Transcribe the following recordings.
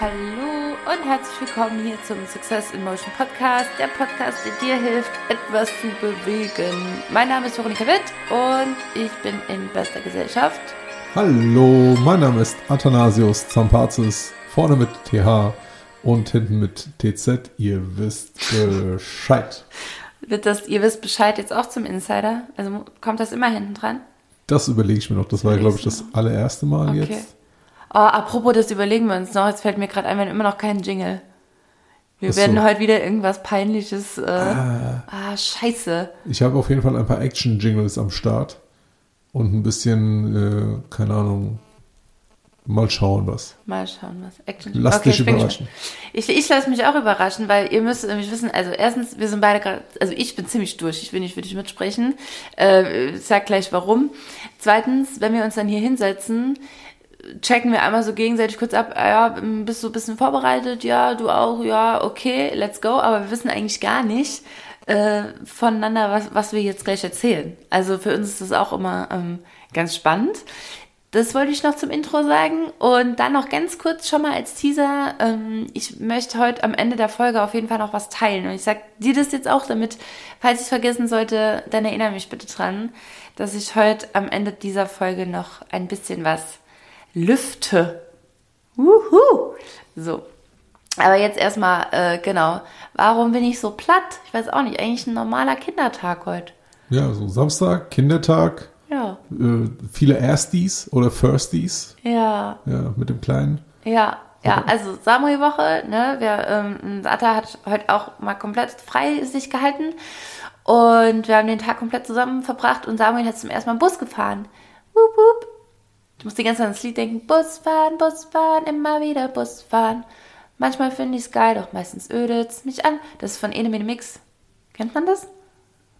Hallo und herzlich willkommen hier zum Success in Motion Podcast, der Podcast, der dir hilft, etwas zu bewegen. Mein Name ist Veronika Witt und ich bin in bester Gesellschaft. Hallo, mein Name ist Athanasius Zampazis, vorne mit TH und hinten mit TZ. Ihr wisst Bescheid. Wird das, ihr wisst Bescheid jetzt auch zum Insider? Also kommt das immer hinten dran? Das überlege ich mir noch. Das war, glaube ich, das allererste Mal Okay. jetzt. Oh, apropos, das überlegen wir uns noch. Jetzt fällt mir gerade ein, wir haben immer noch keinen Jingle. Wir Ach so. werden heute wieder irgendwas Peinliches. Äh, ah, scheiße. Ich habe auf jeden Fall ein paar Action-Jingles am Start und ein bisschen, äh, keine Ahnung, mal schauen was. Mal schauen, was Action. Lass dich ich bin überraschen. Ich, ich lasse mich auch überraschen, weil ihr müsst nämlich wissen, also erstens, wir sind beide gerade, also ich bin ziemlich durch, ich will nicht für dich mitsprechen. Äh, sag gleich warum. Zweitens, wenn wir uns dann hier hinsetzen, checken wir einmal so gegenseitig kurz ab, ah ja, bist du ein bisschen vorbereitet? Ja, du auch, ja, okay, let's go. Aber wir wissen eigentlich gar nicht äh, voneinander, was, was wir jetzt gleich erzählen. Also für uns ist das auch immer ähm, ganz spannend. Das wollte ich noch zum Intro sagen. Und dann noch ganz kurz schon mal als Teaser. Ähm, ich möchte heute am Ende der Folge auf jeden Fall noch was teilen. Und ich sag dir das jetzt auch, damit, falls ich es vergessen sollte, dann erinnere mich bitte dran, dass ich heute am Ende dieser Folge noch ein bisschen was lüfte. Wuhu! So. Aber jetzt erstmal, äh, genau. Warum bin ich so platt? Ich weiß auch nicht. Eigentlich ein normaler Kindertag heute. Ja, so Samstag, Kindertag, Ja. äh, viele Ersties oder Firsties, Ja. ja, mit dem Kleinen. Ja, ja, also Samuel-Woche, ne, wir, ähm, Sata hat heute auch mal komplett frei sich gehalten und wir haben den Tag komplett zusammen verbracht und Samuel hat zum ersten Mal Bus gefahren. Wup, wup. Ich muss die ganze Zeit ans Lied denken, Bus fahren, Bus fahren, immer wieder Bus fahren. Manchmal finde ich es geil, doch meistens ödet's mich an. Das ist von Enemene Mix. Kennt man das?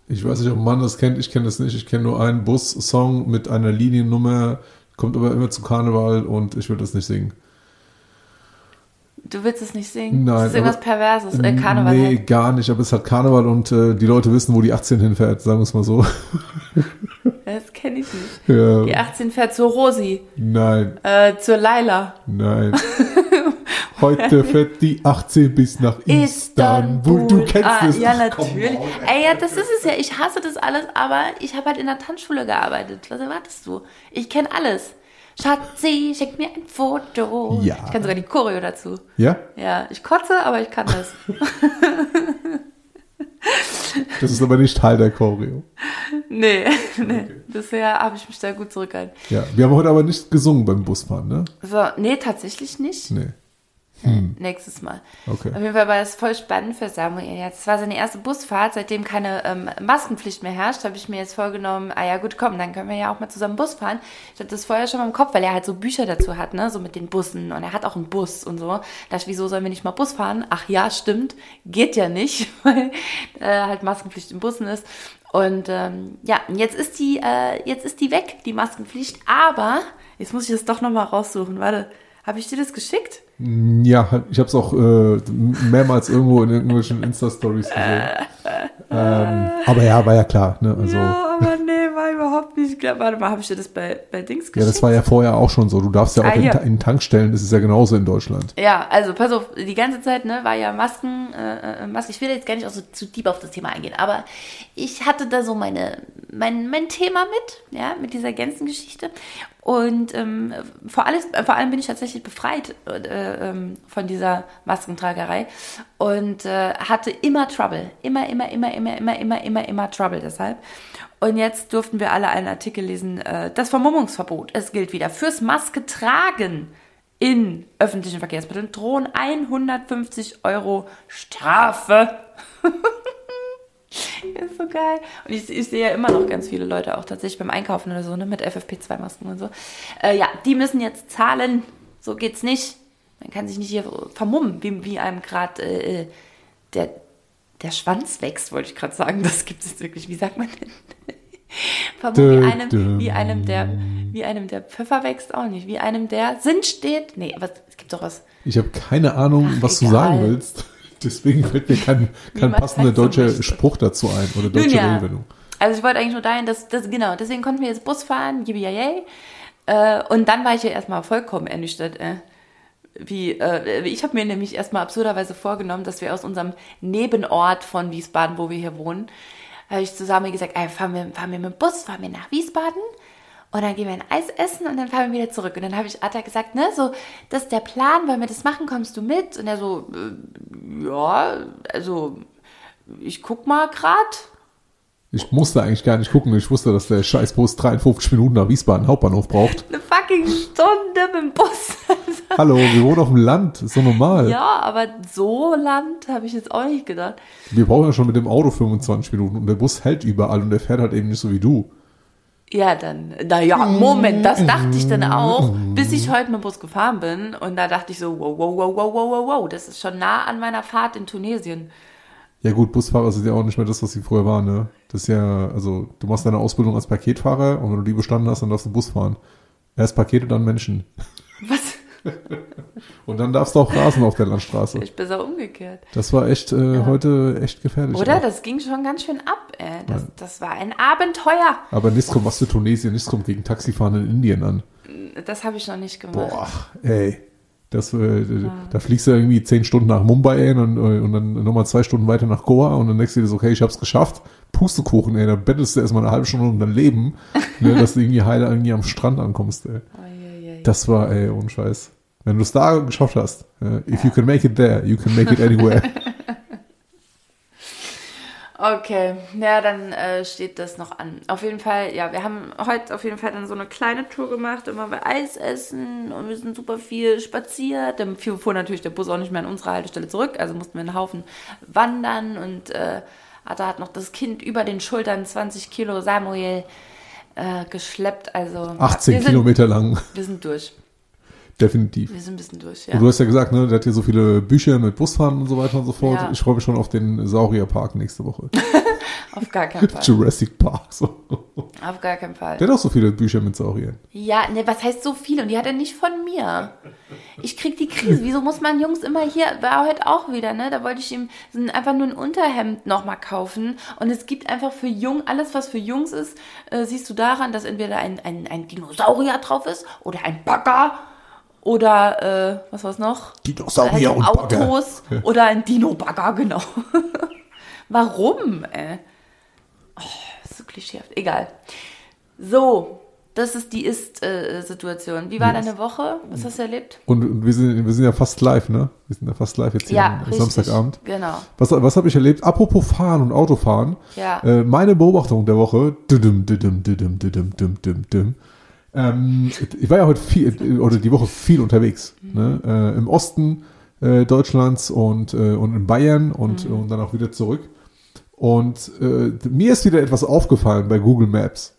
Ich weiß nicht, ob man das kennt, ich kenne das nicht. Ich kenne nur einen Bus-Song mit einer Liniennummer, kommt aber immer zu Karneval und ich will das nicht singen. Du willst es nicht singen? Nein, Das ist irgendwas aber- Perverses, äh, Karneval. Nee, halt. gar nicht, aber es hat Karneval und äh, die Leute wissen, wo die 18 hinfährt, sagen wir es mal so. Das kenne ich nicht. ja, Die 18 fährt zur Rosi, nein, äh, zur Laila. nein. Heute fährt die 18 bis nach Istanbul. Du kennst ah, es. Ja, komm, natürlich. Maul, Ey, ja, das ist es ja. Ich hasse das alles, aber ich habe halt in der Tanzschule gearbeitet. Was erwartest du? Ich kenne alles. Schatzi, schick mir ein Foto. Ja. Ich kann sogar die Choreo dazu. Ja, Ja, ich kotze, aber ich kann das. das ist aber nicht Teil der Choreo. nee, nee. Bisher habe ich mich da gut zurückgehalten. Ja, wir haben heute aber nicht gesungen beim Busfahren, ne? So, nee, tatsächlich nicht. Nee. Nächstes Mal. Okay. Auf jeden Fall war das voll spannend für Samuel. Jetzt war seine erste Busfahrt, seitdem keine ähm, Maskenpflicht mehr herrscht, habe ich mir jetzt vorgenommen, ah ja gut, komm, dann können wir ja auch mal zusammen Bus fahren. Ich hatte das vorher schon mal im Kopf, weil er halt so Bücher dazu hat, ne, so mit den Bussen und er hat auch einen Bus und so. Da dachte ich, wieso sollen wir nicht mal Bus fahren? Ach ja, stimmt, geht ja nicht, weil äh, halt Maskenpflicht in Bussen ist. Und ähm, ja, jetzt ist die, äh, jetzt ist die weg, die Maskenpflicht, aber jetzt muss ich das doch nochmal raussuchen. Warte, habe ich dir das geschickt? Ja, ich habe es auch äh, mehrmals irgendwo in irgendwelchen Insta-Stories gesehen. ähm, aber ja, war ja klar. Ne? Also, ja. Aber nee, war überhaupt nicht klar. Warte mal, habe ich dir das bei, bei Dings geschickt? das war ja vorher auch schon so. Du darfst ja auch Ah, in. Ta- in Tankstellen, das ist ja genauso in Deutschland. Ja, also pass auf, die ganze Zeit ne, war ja Masken, äh, äh, Masken. Ich will jetzt gar nicht auch so zu deep auf das Thema eingehen, aber ich hatte da so meine, mein, mein Thema mit, ja, mit dieser ganzen Geschichte. Und ähm, vor, alles, äh, vor allem bin ich tatsächlich befreit äh, ähm, von dieser Maskentragerei und äh, hatte immer Trouble. Immer, immer, immer, immer, immer, immer, immer, immer Trouble deshalb. Und jetzt durften wir alle einen Artikel lesen, äh, das Vermummungsverbot. Es gilt wieder fürs Maske tragen in öffentlichen Verkehrsmitteln drohen 150 Euro Strafe. ist so geil. Und ich, ich sehe ja immer noch ganz viele Leute auch tatsächlich beim Einkaufen oder so, ne, mit FFP2-Masken und so. Äh, ja, die müssen jetzt zahlen. So geht's nicht. Man kann sich nicht hier vermummen, wie, wie einem gerade äh, der, der Schwanz wächst, wollte ich gerade sagen. Das gibt es wirklich. Wie sagt man denn? Vermummen wie einem, wie einem, der, wie einem der Pfeffer wächst auch nicht. Wie einem der Sinn steht. Nee, aber es gibt doch was. Ich habe keine Ahnung, Ach, was egal. du sagen willst. Deswegen fällt mir kein, kein passender so deutscher möchte. Spruch dazu ein oder Nun deutsche ja. Redewendung. Also ich wollte eigentlich nur dahin, dass, dass genau, deswegen konnten wir jetzt Bus fahren, yippie Äh, und dann war ich ja erstmal vollkommen ernüchtert. Äh. Wie, äh, ich habe mir nämlich erstmal absurderweise vorgenommen, dass wir aus unserem Nebenort von Wiesbaden, wo wir hier wohnen, habe ich zusammen gesagt, ey, fahren wir, fahren wir mit dem Bus, fahren wir nach Wiesbaden und dann gehen wir ein Eis essen und dann fahren wir wieder zurück. Und dann habe ich Atta gesagt, ne, so, das ist der Plan, wollen wir das machen, kommst du mit? Und er so, äh, ja, also, ich guck mal grad. Ich musste eigentlich gar nicht gucken. Ich wusste, dass der Scheißbus 53 Minuten nach Wiesbaden Hauptbahnhof braucht. Eine fucking Stunde mit dem Bus. Hallo, wir wohnen auf dem Land. Ist so normal. ja, aber so Land habe ich jetzt auch nicht gedacht. Wir brauchen ja schon mit dem Auto 25 Minuten und der Bus hält überall und der fährt halt eben nicht so wie du. Ja, dann, naja, Moment, das dachte ich dann auch, bis ich heute mit dem Bus gefahren bin. Und da dachte ich so, wow, wow, wow, wow, wow, wow, wow, das ist schon nah an meiner Fahrt in Tunesien. Ja gut, Busfahrer sind ja auch nicht mehr das, was sie früher waren, ne? Das ist ja, also du machst deine Ausbildung als Paketfahrer und wenn du die bestanden hast, dann darfst du Bus fahren. Erst Pakete, dann Menschen. Was? Und dann darfst du auch rasen auf der Landstraße. Ich besser umgekehrt. Das war echt äh, heute echt gefährlich. Oder? auch. Das ging schon ganz schön ab, ey. Das, das war ein Abenteuer. Aber nichts kommt was für Tunesien, nichts kommt gegen Taxifahren in Indien an. Das habe ich noch nicht gemacht. Boah, ey. Das, äh, Da fliegst du irgendwie zehn Stunden nach Mumbai ey, und, äh, und dann nochmal zwei Stunden weiter nach Goa und dann denkst du dir so, okay, ich hab's geschafft. Pustekuchen, ey, dann bettelst du erstmal eine halbe Stunde um dein Leben, ne, dass du irgendwie heile irgendwie am Strand ankommst, ey. Uiuiui. Das war, ey, ohne Scheiß. Wenn du es da geschafft hast, äh, if you can make it there, you can make it anywhere. Okay, ja, dann äh, steht das noch an. Auf jeden Fall, ja, wir haben heute auf jeden Fall dann so eine kleine Tour gemacht, immer wir Eis essen und wir sind super viel spaziert. Dann fuhr natürlich der Bus auch nicht mehr an unsere Haltestelle zurück, also mussten wir einen Haufen wandern und äh, Ada hat noch das Kind über den Schultern 20 Kilo Samuel äh, geschleppt. Also 18 wir sind, Kilometer lang, Wir sind durch. Definitiv. Wir sind ein bisschen durch, Und ja. du hast ja gesagt, ne, der hat hier so viele Bücher mit Busfahren und so weiter und so fort. Ja. Ich freue mich schon auf den Saurierpark nächste Woche. Auf gar keinen Fall. Jurassic Park. So. Auf gar keinen Fall. Der hat auch so viele Bücher mit Sauriern. Ja, ne, was heißt so viel? Und die hat er nicht von mir. Ich krieg die Krise. Wieso muss man Jungs immer hier, war heute auch wieder, ne? Da wollte ich ihm einfach nur ein Unterhemd nochmal kaufen. Und es gibt einfach für Jung, alles was für Jungs ist, äh, siehst du daran, dass entweder ein, ein, ein Dinosaurier drauf ist oder ein Bagger oder, äh, was war's noch? Dinosaurier Äh, und Bagger. Autos oder ein Dino-Bagger, genau. Warum, ey? Oh, so klischeehaft. Egal. So, das ist die Ist-Situation. Wie war Yes. deine Woche? Was hast du erlebt? Und, wir, sind, wir sind ja fast live, ne? Wir sind ja fast live jetzt hier Ja, am. Samstagabend. Genau. Was, was habe ich erlebt? Apropos Fahren und Autofahren. Ja. Äh, meine Beobachtung der Woche. Düdüm, düdüm, düdüm, düdüm, düdüm, düdüm, düdüm. Ähm, ich war ja heute viel, oder die Woche viel unterwegs. Ne? Äh, Im Osten äh, Deutschlands und, äh, und in Bayern und, und dann auch wieder zurück. Und äh, mir ist wieder etwas aufgefallen bei Google Maps.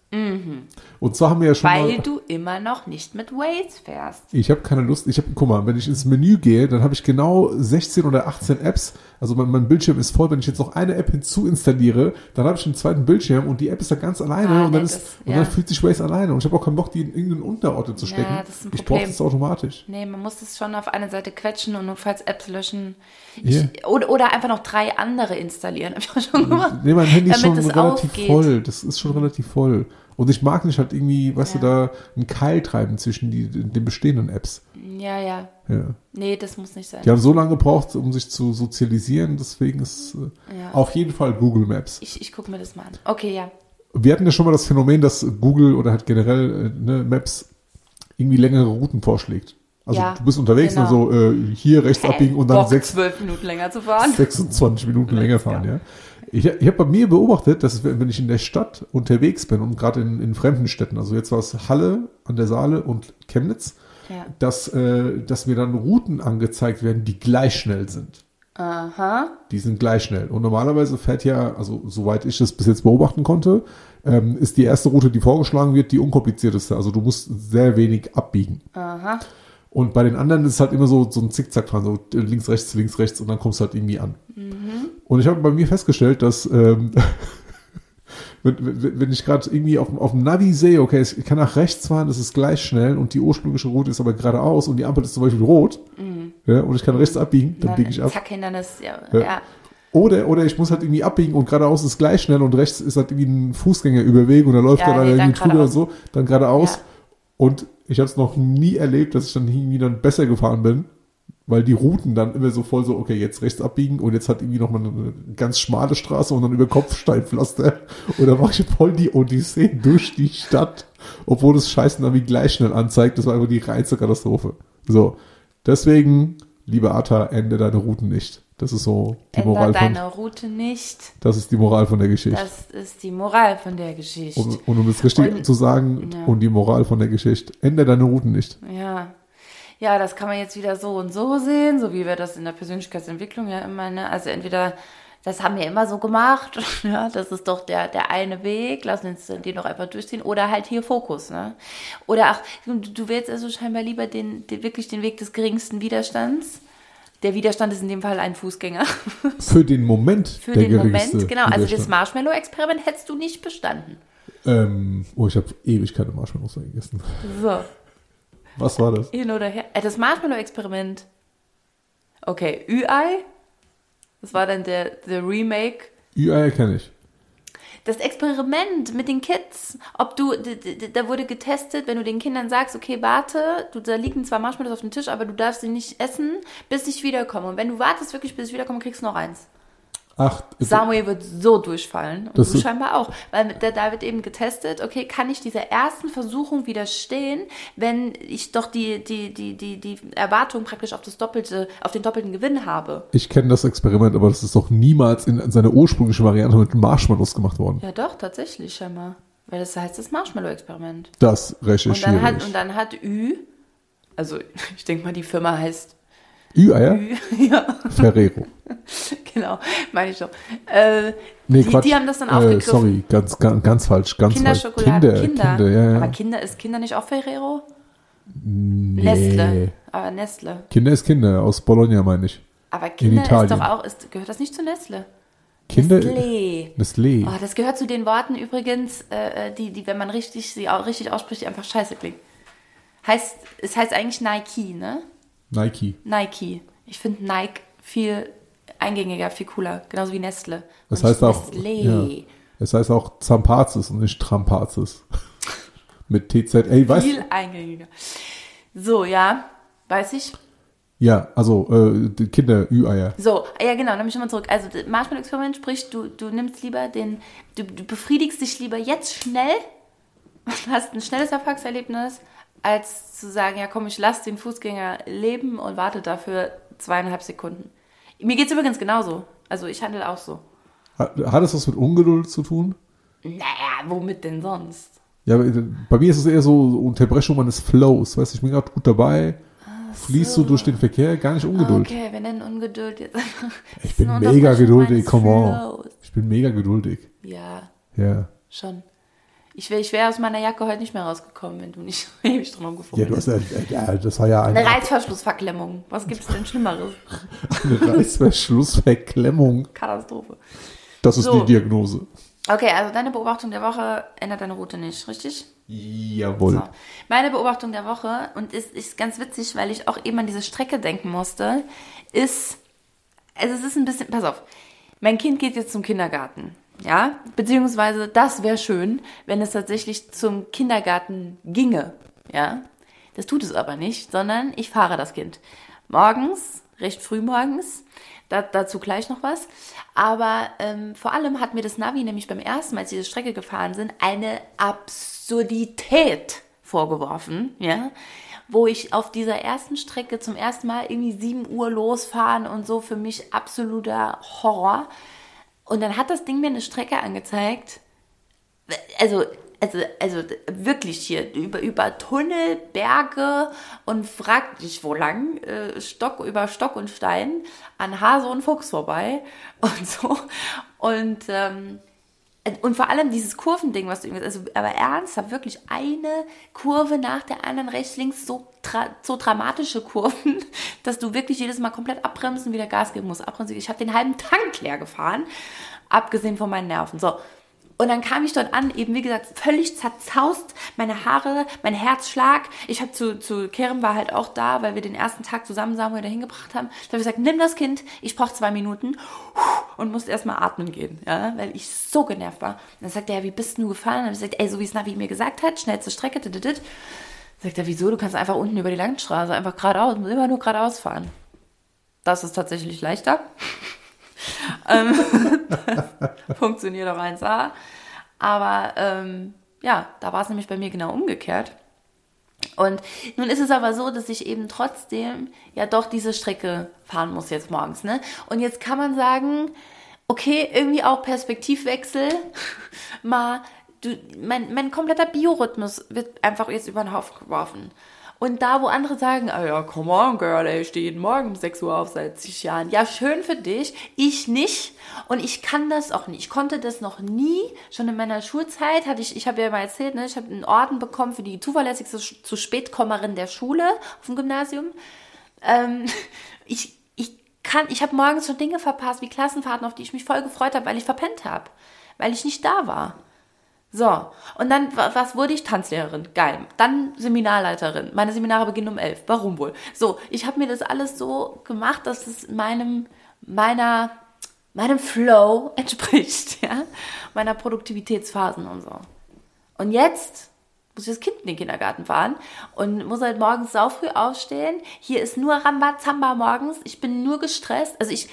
Und zwar haben wir ja schon Weil mal, du immer noch nicht mit Waze fährst. ich habe keine Lust, ich habe, guck mal, wenn ich ins Menü gehe, dann habe ich genau 16 oder 18 Apps, also mein, mein Bildschirm ist voll, wenn ich jetzt noch eine App hinzu installiere, dann habe ich einen zweiten Bildschirm und die App ist da ganz alleine Ah, und, dann ist, das- und ja. dann fühlt sich Waze alleine und ich habe auch keinen Bock, die in irgendeinen Unterordner zu Ja, stecken. das ist ein ich brauche das automatisch. Nee, man muss es schon auf eine Seite quetschen und notfalls Apps löschen. Ja. Ich, oder, oder einfach noch drei andere installieren. Hab ich auch schon gemacht. Nee, mein Handy ist schon relativ aufgeht. voll. Das ist schon relativ voll. Und ich mag nicht halt irgendwie, weißt Ja. du, da einen Keil treiben zwischen die, den bestehenden Apps. Ja, ja. Ja. Nee, das muss nicht sein. Die haben so lange gebraucht, um sich zu sozialisieren, deswegen ist äh, Ja. auf jeden Fall Google Maps. Ich, ich gucke mir das mal an. Okay, ja. Wir hatten ja schon mal das Phänomen, dass Google oder halt generell äh, ne, Maps irgendwie längere Routen vorschlägt. Also Ja, du bist unterwegs genau. und so äh, hier rechts abbiegen und dann Bock, sechs, zwölf Minuten länger zu fahren. 26 Minuten länger fahren, ja. Ich, ich habe bei mir beobachtet, dass wenn ich in der Stadt unterwegs bin und gerade in, in fremden Städten, also jetzt war es Halle an der Saale und Chemnitz, Ja. dass, äh, dass mir dann Routen angezeigt werden, die gleich schnell sind. Aha. Die sind gleich schnell. Und normalerweise fährt ja, also soweit ich es bis jetzt beobachten konnte, ähm, ist die erste Route, die vorgeschlagen wird, die unkomplizierteste. Also du musst sehr wenig abbiegen. Aha. Und bei den anderen ist es halt immer so, so ein Zickzack dran, so links, rechts, links, rechts und dann kommst du halt irgendwie an. Und ich habe bei mir festgestellt, dass ähm, wenn, wenn ich gerade irgendwie auf, dem- auf dem Navi sehe, okay, ich kann nach rechts fahren, das ist gleich schnell und die ursprüngliche Route ist aber geradeaus und die Ampel ist zum Beispiel rot ja, und ich kann rechts abbiegen, dann biege ich ab. Zack, Hindernis. Ja. Ja. ja. Oder, oder ich muss halt irgendwie abbiegen und geradeaus ist gleich schnell und rechts ist halt irgendwie ein Fußgängerüberweg und da läuft Ja, er da nee, irgendwie drüber und geradeaus. so, dann geradeaus. Ja. Und ich habe es noch nie erlebt, dass ich dann irgendwie dann besser gefahren bin, weil die Routen dann immer so voll so, okay, jetzt rechts abbiegen und jetzt hat irgendwie noch mal eine ganz schmale Straße und dann über Kopfsteinpflaster. Und da mache ich voll die Odyssee durch die Stadt, obwohl das Scheißen dann wie gleich schnell anzeigt. Das war einfach die reinste Katastrophe. So, deswegen, liebe Atta, ende deine Routen nicht. Das ist so die Änder Moral von, deine Route nicht. das ist die Moral von der Geschichte. Das ist die Moral von der Geschichte. Und, und um es richtig Und- zu sagen, Ja. und die Moral von der Geschichte, ändere deine Routen nicht. Ja. Ja, das kann man jetzt wieder so und so sehen, so wie wir das in der Persönlichkeitsentwicklung ja immer, ne? Also entweder, das haben wir immer so gemacht, ja, das ist doch der, der eine Weg, lass uns den doch einfach durchziehen, oder halt hier Fokus, ne? Oder auch, du, du wählst also scheinbar lieber den, den, wirklich den Weg des geringsten Widerstands. Der Widerstand ist in dem Fall ein Fußgänger. Für den Moment Für den Moment, genau. Also das. Marshmallow-Experiment hättest du nicht bestanden. Ähm, oh, ich habe ewig keine Marshmallows mehr gegessen. So. Was war das? Hin oder her. Äh, das Marshmallow-Experiment. Okay, Ü-Ei. Das war dann der, der Remake. Ü-Eier kenne ich. Das Experiment mit den Kids, ob du, da wurde getestet, wenn du den Kindern sagst, okay, warte, du, da liegen zwar Marshmallows auf dem Tisch, aber du darfst sie nicht essen, bis ich wiederkomme. Und wenn du wartest wirklich, bis ich wiederkomme, kriegst du noch eins. Ach, Samuel wird so durchfallen und Das du scheinbar auch, weil da, da wird eben getestet, okay, kann ich dieser ersten Versuchung widerstehen, wenn ich doch die, die, die, die, die Erwartung praktisch auf das doppelte, auf den doppelten Gewinn habe. ich kenne das Experiment, aber das ist doch niemals in seiner ursprünglichen Variante mit Marshmallows gemacht worden. Ja doch, tatsächlich scheinbar. Weil das heißt das Marshmallow-Experiment. Das Und recherchiere dann hat, ich. und dann hat Ü, also ich denke mal, die Firma heißt Ü-Eier? Ü, ja, Ferrero. genau, meine ich doch. Äh, Nee, die, Quatsch. die haben das dann äh, aufgegriffen. Sorry, ganz, ganz, ganz falsch. Ganz falsch. Kinderschokolade, Kinder, Kinder. Kinder, ja, ja. Aber Kinder, ist Kinder nicht auch Ferrero? nee. Nestle. Aber Nestle. Kinder ist Kinder, aus Bologna meine ich. Aber Kinder ist doch auch, ist, gehört das nicht zu Nestle? Kinder. Nestlé. Nestlé. Oh, das gehört zu den Worten übrigens, äh, die, die, wenn man richtig, sie auch richtig ausspricht, die einfach scheiße klingen. Heißt, es heißt eigentlich Nike, ne? Nike. Nike. Ich finde Nike viel eingängiger, viel cooler. Genauso wie Nestle. Das heißt auch. Ja, es heißt auch Zampazis und nicht Trampazis. Mit TZ. Ey, weißt Viel eingängiger. So, ja. Weiß ich. Ja, also äh, die Kinder, Ü-Eier. So, ja genau, dann bin ich nochmal zurück. Also Marshmallow-Experiment, sprich, du, du nimmst lieber den, du, du befriedigst dich lieber jetzt schnell hast ein schnelles Erfolgserlebnis, als zu sagen, ja komm, ich lasse den Fußgänger leben und warte dafür zweieinhalb Sekunden. Mir geht's übrigens genauso. Also ich handle auch so. Hat, hat es was mit Ungeduld zu tun? Naja, womit denn sonst? Ja, bei mir ist es eher so Unterbrechung meines Flows. Weißt du, ich bin gerade gut dabei, fließt so durch den Verkehr, gar nicht Ungeduld. Okay, wir nennen Ungeduld jetzt einfach. Ich bin mega geduldig, come on. Ich bin mega geduldig. Ja, Ja. schon. Ich wäre ich wär aus meiner Jacke heute nicht mehr rausgekommen, wenn du nicht ewig drum Ja, rumgefummelt du hast ja, ja, das war ja Eine eine, Reißverschlussverklemmung. Was gibt's denn Schlimmeres? eine Reißverschlussverklemmung. Katastrophe. Das ist So. die Diagnose. Okay, also deine Beobachtung der Woche ändert deine Route nicht, richtig? Jawohl. So. Meine Beobachtung der Woche, und ist, ist ganz witzig, weil ich auch eben an diese Strecke denken musste, ist, also es ist ein bisschen, pass auf, mein Kind geht jetzt zum Kindergarten, ja, beziehungsweise das wäre schön, wenn es tatsächlich zum Kindergarten ginge, ja. Das tut es aber nicht, sondern ich fahre das Kind. Morgens, recht früh morgens, da, dazu gleich noch was. Aber ähm, vor allem hat mir das Navi nämlich beim ersten Mal, als diese Strecke gefahren sind, eine Absurdität vorgeworfen, ja, wo ich auf dieser ersten Strecke zum ersten Mal irgendwie 7 Uhr losfahren und so für mich absoluter Horror. Und dann hat das Ding mir eine Strecke angezeigt, also, also, also wirklich hier über, über Tunnel, Berge und fragt dich wo lang, äh, Stock über Stock und Stein, an Hase und Fuchs vorbei und so. Und, ähm, und vor allem dieses Kurvending, was du irgendwie, also, aber ernsthaft, wirklich eine Kurve nach der anderen, rechts, links, so, tra so dramatische Kurven, dass du wirklich jedes Mal komplett abbremsen wieder Gas geben musst. Abbremsen. Ich habe den halben Tank leer gefahren, abgesehen von meinen Nerven. So. Und dann kam ich dort an, eben wie gesagt, völlig zerzaust, meine Haare, mein Herzschlag. Ich habe zu, zu Kerem war halt auch da, weil wir den ersten Tag zusammen Samuel dahin gebracht haben. Da habe ich gesagt, nimm das Kind, ich brauche zwei Minuten und musste erstmal atmen gehen, ja, weil ich so genervt war. Und dann sagt er, wie bist du gefahren? Dann habe ich gesagt, ey, so wie es Navi mir gesagt hat, schnellste Strecke, dit. Sagt er, wieso? Du kannst einfach unten über die Landstraße, einfach geradeaus, immer nur geradeaus fahren. Das ist tatsächlich leichter. Ähm, funktioniert auch 1A. Aber ähm, ja, da war es nämlich bei mir genau umgekehrt. Und nun ist es aber so, dass ich eben trotzdem ja doch diese Strecke fahren muss jetzt morgens. Ne? Und jetzt kann man sagen, okay, irgendwie auch Perspektivwechsel, mal, du, mein, mein kompletter Biorhythmus wird einfach jetzt über den Haufen geworfen. Und da, wo andere sagen, ah ja, come on, girl, ey, ich stehe jeden Morgen um 6 Uhr auf seit zig Jahren. Ja, schön für dich. Ich nicht. Und ich kann das auch nicht. Ich konnte das noch nie. Schon in meiner Schulzeit hatte ich, ich habe ja mal erzählt, ne, ich habe einen Orden bekommen für die zuverlässigste zu Spätkommerin der Schule auf dem Gymnasium. Ähm, ich, ich kann, ich habe morgens schon Dinge verpasst, wie Klassenfahrten, auf die ich mich voll gefreut habe, weil ich verpennt habe. Weil ich nicht da war. So, und dann, was wurde ich? Tanzlehrerin. Geil. Dann Seminarleiterin. Meine Seminare beginnen um elf. Warum wohl? So, ich habe mir das alles so gemacht, dass es meinem, meiner, meinem Flow entspricht, ja, meiner Produktivitätsphasen und so. Und jetzt muss ich das Kind in den Kindergarten fahren und muss halt morgens sau früh aufstehen. Hier ist nur Rambazamba morgens. Ich bin nur gestresst. Also ich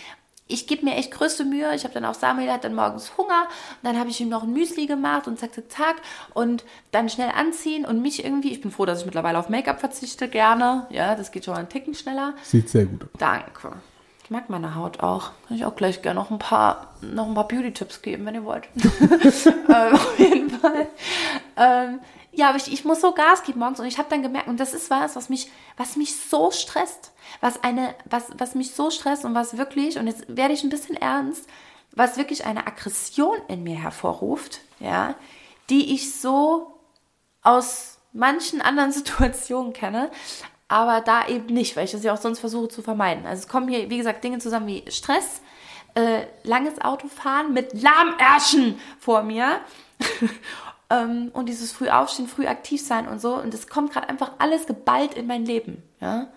ich gebe mir echt größte Mühe. Ich habe dann auch Samuel hat dann morgens Hunger und dann habe ich ihm noch ein Müsli gemacht und zack, zack, zack und dann schnell anziehen und mich irgendwie, ich bin froh, dass ich mittlerweile auf Make-up verzichte, gerne. Ja, das geht schon einen Ticken schneller. Sieht sehr gut aus. Danke. Ich mag meine Haut auch. Kann ich auch gleich gerne noch ein paar, noch ein paar Beauty-Tipps geben, wenn ihr wollt. ähm, auf jeden Fall. Ähm, ja, aber ich, ich muss so Gas geben morgens und ich habe dann gemerkt, und das ist was, was mich, was mich so stresst, was eine, was, was mich so stresst und was wirklich, und jetzt werde ich ein bisschen ernst, was wirklich eine Aggression in mir hervorruft, ja, die ich so aus manchen anderen Situationen kenne, aber da eben nicht, weil ich das ja auch sonst versuche zu vermeiden. Also es kommen hier, wie gesagt, Dinge zusammen wie Stress, äh, langes Autofahren mit Lahmärschen vor mir ähm, und dieses früh aufstehen, früh aktiv sein und so. Und es kommt gerade einfach alles geballt in mein Leben. Ja?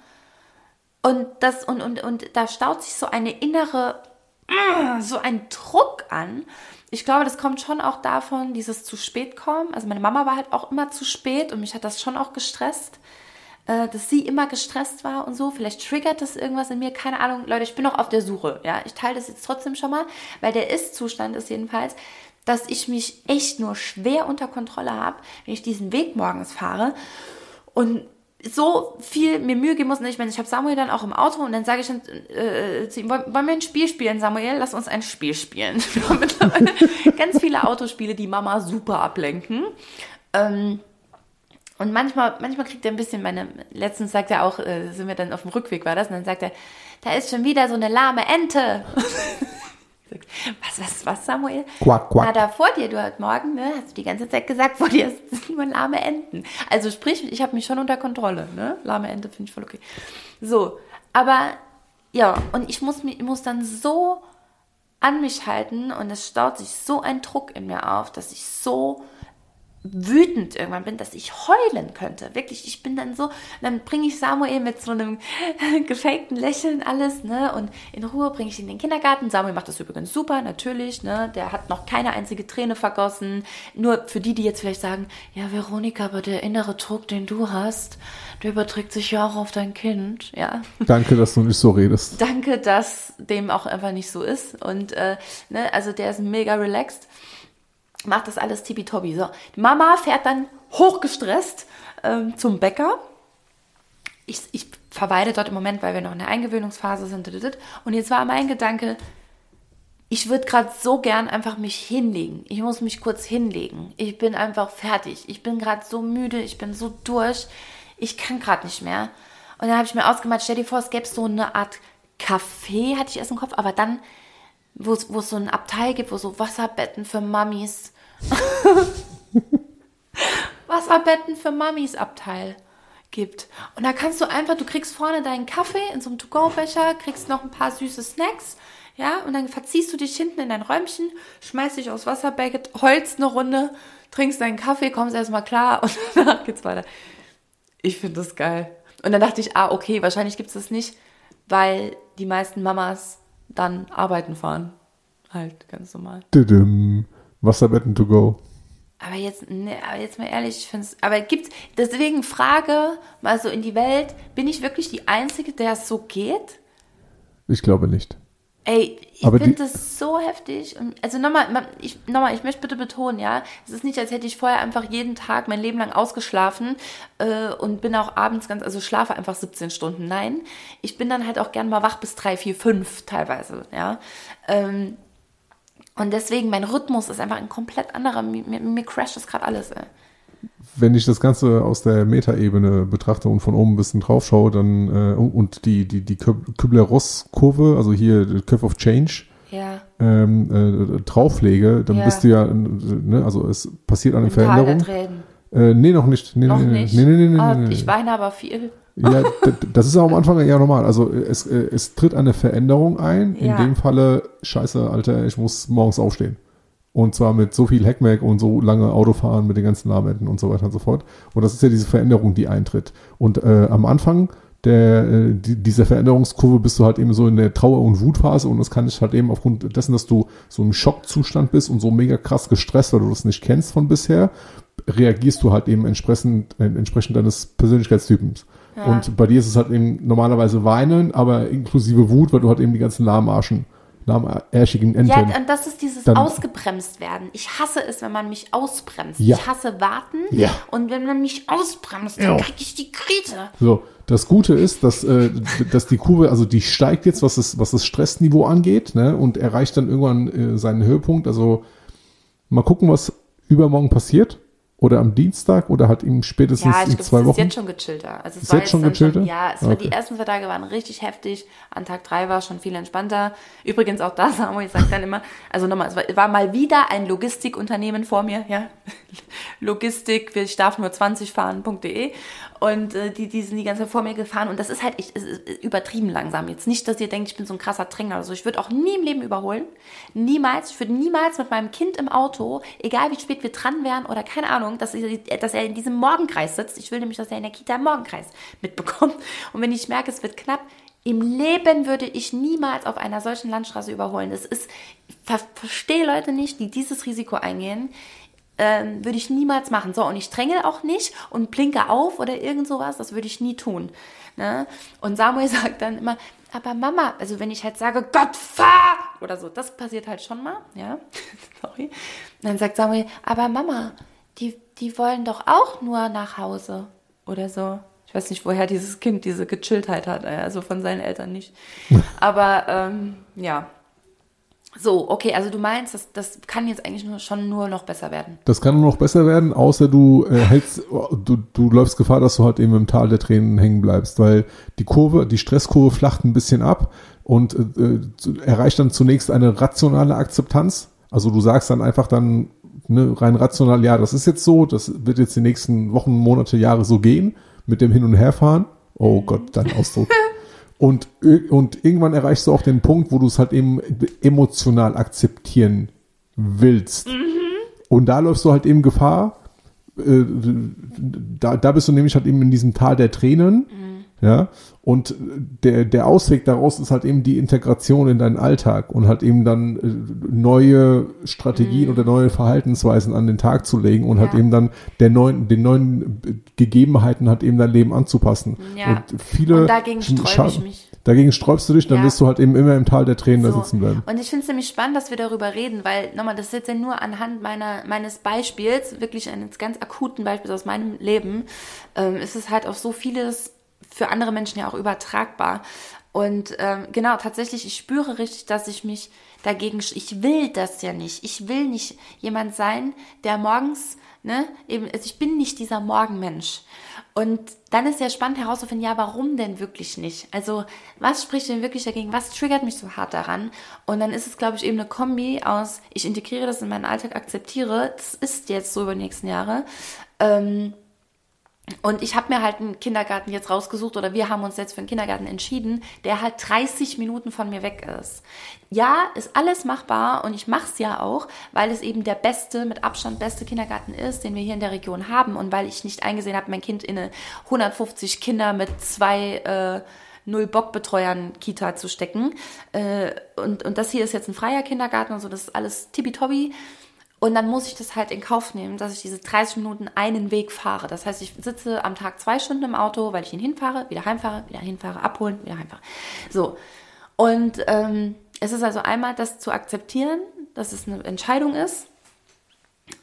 Und, das, und, und, und da staut sich so eine innere, mm, so ein Druck an. Ich glaube, das kommt schon auch davon, dieses zu spät kommen. Also meine Mama war halt auch immer zu spät und mich hat das schon auch gestresst, äh, dass sie immer gestresst war und so. Vielleicht triggert das irgendwas in mir, keine Ahnung. Leute, ich bin noch auf der Suche. Ja, ich teile das jetzt trotzdem schon mal, weil der Ist-Zustand ist jedenfalls, dass ich mich echt nur schwer unter Kontrolle habe, wenn ich diesen Weg morgens fahre und so viel mir Mühe geben muss. Und ich meine, ich habe Samuel dann auch im Auto und dann sage ich dann äh, zu ihm, wollen wir ein Spiel spielen, Samuel? Lass uns ein Spiel spielen. Ganz viele Autospiele, die Mama super ablenken. Ähm, und manchmal, manchmal kriegt er ein bisschen meine, letztens sagt er auch, äh, sind wir dann auf dem Rückweg war das, und dann sagt er, da ist schon wieder so eine lahme Ente. Was, was, was, Samuel? Quack, quack. Na, da vor dir, du heute Morgen, ne, hast du die ganze Zeit gesagt, vor dir sind nur lahme Enten. Also sprich, ich habe mich schon unter Kontrolle, ne? Lahme Ente finde ich voll okay. So, aber ja, und ich muss, ich muss dann so an mich halten und es staut sich so ein Druck in mir auf, dass ich so wütend irgendwann bin, dass ich heulen könnte. Wirklich, ich bin dann so, dann bringe ich Samuel mit so einem gefakten Lächeln alles, ne? Und in Ruhe bringe ich ihn in den Kindergarten. Samuel macht das übrigens super, natürlich, ne? Der hat noch keine einzige Träne vergossen. Nur für die, die jetzt vielleicht sagen, ja, Veronika, aber der innere Druck, den du hast, der überträgt sich ja auch auf dein Kind, ja. Danke, dass du nicht so redest. Danke, dass dem auch einfach nicht so ist. Und, äh, ne, also der ist mega relaxed macht das alles tippitoppi. So, die Mama fährt dann hochgestresst ähm, zum Bäcker. Ich, ich verweile dort im Moment, weil wir noch in der Eingewöhnungsphase sind. Und jetzt war mein Gedanke, ich würde gerade so gern einfach mich hinlegen. Ich muss mich kurz hinlegen. Ich bin einfach fertig. Ich bin gerade so müde. Ich bin so durch. Ich kann gerade nicht mehr. Und dann habe ich mir ausgemalt, stell dir vor, es gäbe so eine Art Café, hatte ich erst im Kopf, aber dann wo es so ein Abteil gibt, wo so Wasserbetten für Mamis. Wasserbetten für Mamis Abteil gibt. Und da kannst du einfach, du kriegst vorne deinen Kaffee in so einem To-Go-Becher, kriegst noch ein paar süße Snacks, ja, und dann verziehst du dich hinten in dein Räumchen, schmeißt dich aufs Wasserbecken, holst eine Runde, trinkst deinen Kaffee, kommst erstmal klar und danach geht's weiter. Ich finde das geil. Und dann dachte ich, ah, okay, wahrscheinlich gibt es das nicht, weil die meisten Mamas dann arbeiten fahren. Halt, ganz normal. Didim. Wasserbetten to go. Aber jetzt, ne, aber jetzt mal ehrlich, ich finde es, aber gibt's, deswegen Frage mal so in die Welt, bin ich wirklich die Einzige, der es so geht? Ich glaube nicht. Ey, ich finde das so heftig. Also nochmal, ma- ich, nochmal, ich möchte bitte betonen, ja, es ist nicht, als hätte ich vorher einfach jeden Tag mein Leben lang ausgeschlafen äh, und bin auch abends ganz, also schlafe einfach 17 Stunden. Nein, ich bin dann halt auch gern mal wach bis drei, vier, fünf teilweise, ja. Ähm, und deswegen, mein Rhythmus ist einfach ein komplett anderer. Mir, mir, mir crasht das gerade alles, ey. Wenn ich das Ganze aus der Metaebene betrachte und von oben ein bisschen drauf schaue, dann äh, und die, die, die Kübler-Ross-Kurve, also hier die Curve of Change, Ja. ähm, äh, drauflege, dann Ja. bist du ja, ne, also es passiert eine Veränderung. Äh, nee, noch nicht. Nee, Noch nee, nee, nicht. Nee, nee, nee, nee, oh, nee, nee. Ich weine aber viel. Ja, das ist auch am Anfang ja normal. Also es, äh, es tritt eine Veränderung ein. In Ja. dem Falle, scheiße, Alter, ich muss morgens aufstehen. Und zwar mit so viel Heckmeck und so lange Autofahren mit den ganzen Lahmenden und so weiter und so fort. Und das ist ja diese Veränderung, die eintritt. Und äh, am Anfang der, äh, die, dieser Veränderungskurve bist du halt eben so in der Trauer- und Wutphase und das kann ich halt eben aufgrund dessen, dass du so im Schockzustand bist und so mega krass gestresst, weil du das nicht kennst von bisher, reagierst du halt eben entsprechend, äh, entsprechend deines Persönlichkeitstypens. Und bei dir ist es halt eben normalerweise weinen, aber inklusive Wut, weil du halt eben die ganzen lahmarschen, lahmärschigen Enten. Ja, und das ist dieses Dann- ausgebremst werden. Ich hasse es, wenn man mich ausbremst. Ja. Ich hasse warten. Ja. Und wenn man mich ausbremst, dann Ja. krieg ich die Krise. So, das Gute ist, dass, äh, dass die Kurve, also die steigt jetzt, was das, was das Stressniveau angeht, ne, und erreicht dann irgendwann äh, seinen Höhepunkt. Also mal gucken, was übermorgen passiert. Oder am Dienstag oder halt eben spätestens Ja, ich in glaube, zwei es ist Wochen. jetzt schon gechillter. Also es Ist war jetzt schon gechillter? ja, es war, Okay. die ersten zwei Tage waren richtig heftig. An Tag drei war es schon viel entspannter. Übrigens auch da, Samuel sagt dann immer, also nochmal, es war, war mal wieder ein Logistikunternehmen vor mir, ja. Logistik, ich darf nur 20 fahren.de. Und äh, die, die sind die ganze Zeit vor mir gefahren. Und das ist halt es ist übertrieben langsam. Jetzt nicht, dass ihr denkt, ich bin so ein krasser Drängler oder so. Ich würde auch nie im Leben überholen. Niemals. Ich würde niemals mit meinem Kind im Auto, egal wie spät wir dran wären oder keine Ahnung, dass, ich, dass er in diesem Morgenkreis sitzt. Ich will nämlich, dass er in der Kita im Morgenkreis mitbekommt. Und wenn ich merke, es wird knapp, im Leben würde ich niemals auf einer solchen Landstraße überholen. Das ist, ver verstehe Leute nicht, die dieses Risiko eingehen ähm, würde ich niemals machen. So, und ich dränge auch nicht und blinke auf oder irgend sowas, das würde ich nie tun. Ne? Und Samuel sagt dann immer, aber Mama, also wenn ich halt sage, Gott, fahr! Oder so, das passiert halt schon mal, ja, sorry. Und dann sagt Samuel, aber Mama, die, die wollen doch auch nur nach Hause oder so. Ich weiß nicht, woher dieses Kind diese Gechilltheit hat, äh, also von seinen Eltern nicht. Aber ähm, ja, so, okay, also du meinst, das, das kann jetzt eigentlich nur, schon nur noch besser werden. Das kann nur noch besser werden, außer du äh, hältst, du, du läufst Gefahr, dass du halt eben im Tal der Tränen hängen bleibst, weil die Kurve, die Stresskurve flacht ein bisschen ab und äh, erreicht dann zunächst eine rationale Akzeptanz. Also du sagst dann einfach dann ne, rein rational, ja, das ist jetzt so, das wird jetzt die nächsten Wochen, Monate, Jahre so gehen mit dem Hin- und Herfahren. Oh Gott, dein Ausdruck. Und, und irgendwann erreichst du auch den Punkt, wo du es halt eben emotional akzeptieren willst. Und da läufst du halt eben Gefahr. Äh, da, da bist du nämlich halt eben in diesem Tal der Tränen. Ja. Und der, der Ausweg daraus ist halt eben die Integration in deinen Alltag und halt eben dann äh, neue Strategien oder neue Verhaltensweisen an den Tag zu legen und halt Ja. eben dann der neuen, den neuen Gegebenheiten halt eben dein Leben anzupassen. Ja. Und viele Und dagegen sträube ich mich. Dagegen sträubst du dich, dann Ja. wirst du halt eben immer im Tal der Tränen da So. sitzen bleiben. Und ich finde es nämlich spannend, dass wir darüber reden, weil, nochmal, das ist jetzt ja nur anhand meiner, meines Beispiels, wirklich eines ganz akuten Beispiels aus meinem Leben, ähm, ist es halt auf so vieles für andere Menschen ja auch übertragbar. Und ähm, genau, tatsächlich, ich spüre richtig, dass ich mich dagegen, ich will das ja nicht. Ich will nicht jemand sein, der morgens, ne, eben, also ich bin nicht dieser Morgenmensch. Und dann ist ja spannend herauszufinden, ja, warum denn wirklich nicht? Also, was spricht denn wirklich dagegen? Was triggert mich so hart daran? Und dann ist es, glaube ich, eben eine Kombi aus, ich integriere das in meinen Alltag, akzeptiere, das ist jetzt so über die nächsten Jahre. Ähm, und ich habe mir halt einen Kindergarten jetzt rausgesucht oder wir haben uns jetzt für einen Kindergarten entschieden, der halt 30 Minuten von mir weg ist. Ja, ist alles machbar und ich mache es ja auch, weil es eben der beste, mit Abstand beste Kindergarten ist, den wir hier in der Region haben und weil ich nicht eingesehen habe, mein Kind in eine 150 Kinder mit zwei äh, null Bockbetreuern Kita zu stecken. Äh, und, und das hier ist jetzt ein freier Kindergarten und so, das ist alles tippitoppi. Und dann muss ich das halt in Kauf nehmen, dass ich diese 30 Minuten einen Weg fahre. Das heißt, ich sitze am Tag zwei Stunden im Auto, weil ich ihn hinfahre, wieder heimfahre, wieder hinfahre, abholen, wieder heimfahre. So. Und ähm, es ist also einmal das zu akzeptieren, dass es eine Entscheidung ist.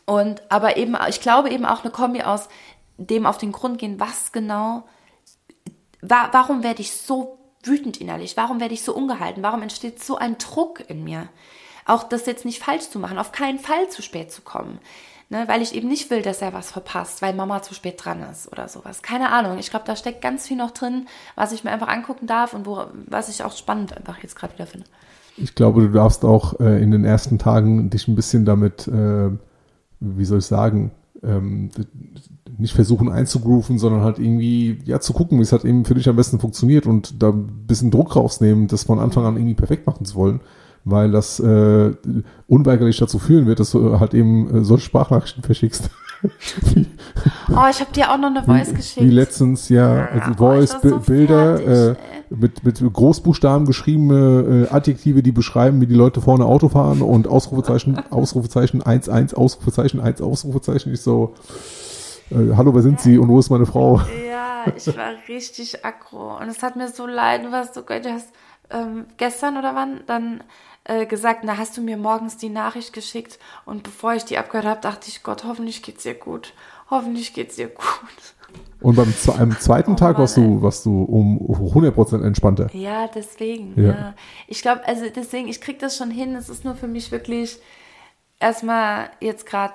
Und aber eben, ich glaube eben auch eine Kombi aus dem auf den Grund gehen, was genau, wa warum werde ich so wütend innerlich? Warum werde ich so ungehalten? Warum entsteht so ein Druck in mir? Auch das jetzt nicht falsch zu machen, auf keinen Fall zu spät zu kommen. Ne, weil ich eben nicht will, dass er was verpasst, weil Mama zu spät dran ist oder sowas. Keine Ahnung. Ich glaube, da steckt ganz viel noch drin, was ich mir einfach angucken darf und wo, was ich auch spannend einfach jetzt gerade wieder finde. Ich glaube, du darfst auch äh, in den ersten Tagen dich ein bisschen damit, äh, wie soll ich sagen, ähm, nicht versuchen einzugrooven, sondern halt irgendwie, ja, zu gucken, wie es halt eben für dich am besten funktioniert und da ein bisschen Druck rausnehmen, das von Anfang an irgendwie perfekt machen zu wollen weil das äh, unweigerlich dazu führen wird, dass du halt eben äh, solche Sprachnachrichten verschickst. oh, ich habe dir auch noch eine Voice wie, geschickt. Wie letztens, ja, also oh, Voice, so Bilder, fertig, äh, mit, mit Großbuchstaben geschriebene äh, Adjektive, die beschreiben, wie die Leute vorne Auto fahren und Ausrufezeichen, Ausrufezeichen, 1, 1, Ausrufezeichen, 1, Ausrufezeichen. Ich so, äh, hallo, wer sind Sie und wo ist meine Frau? Ja, ich war richtig aggro und es hat mir so leid, du warst so, du hast ähm, gestern oder wann dann äh, gesagt, na hast du mir morgens die Nachricht geschickt und bevor ich die abgehört habe, dachte ich, Gott, hoffentlich geht's dir gut. Hoffentlich geht's dir gut. Und beim einem zweiten oh, Tag warst du, warst du um 100% entspannter. Ja, deswegen, ja. ja. Ich glaube, also deswegen, ich krieg das schon hin. Es ist nur für mich wirklich erstmal jetzt gerade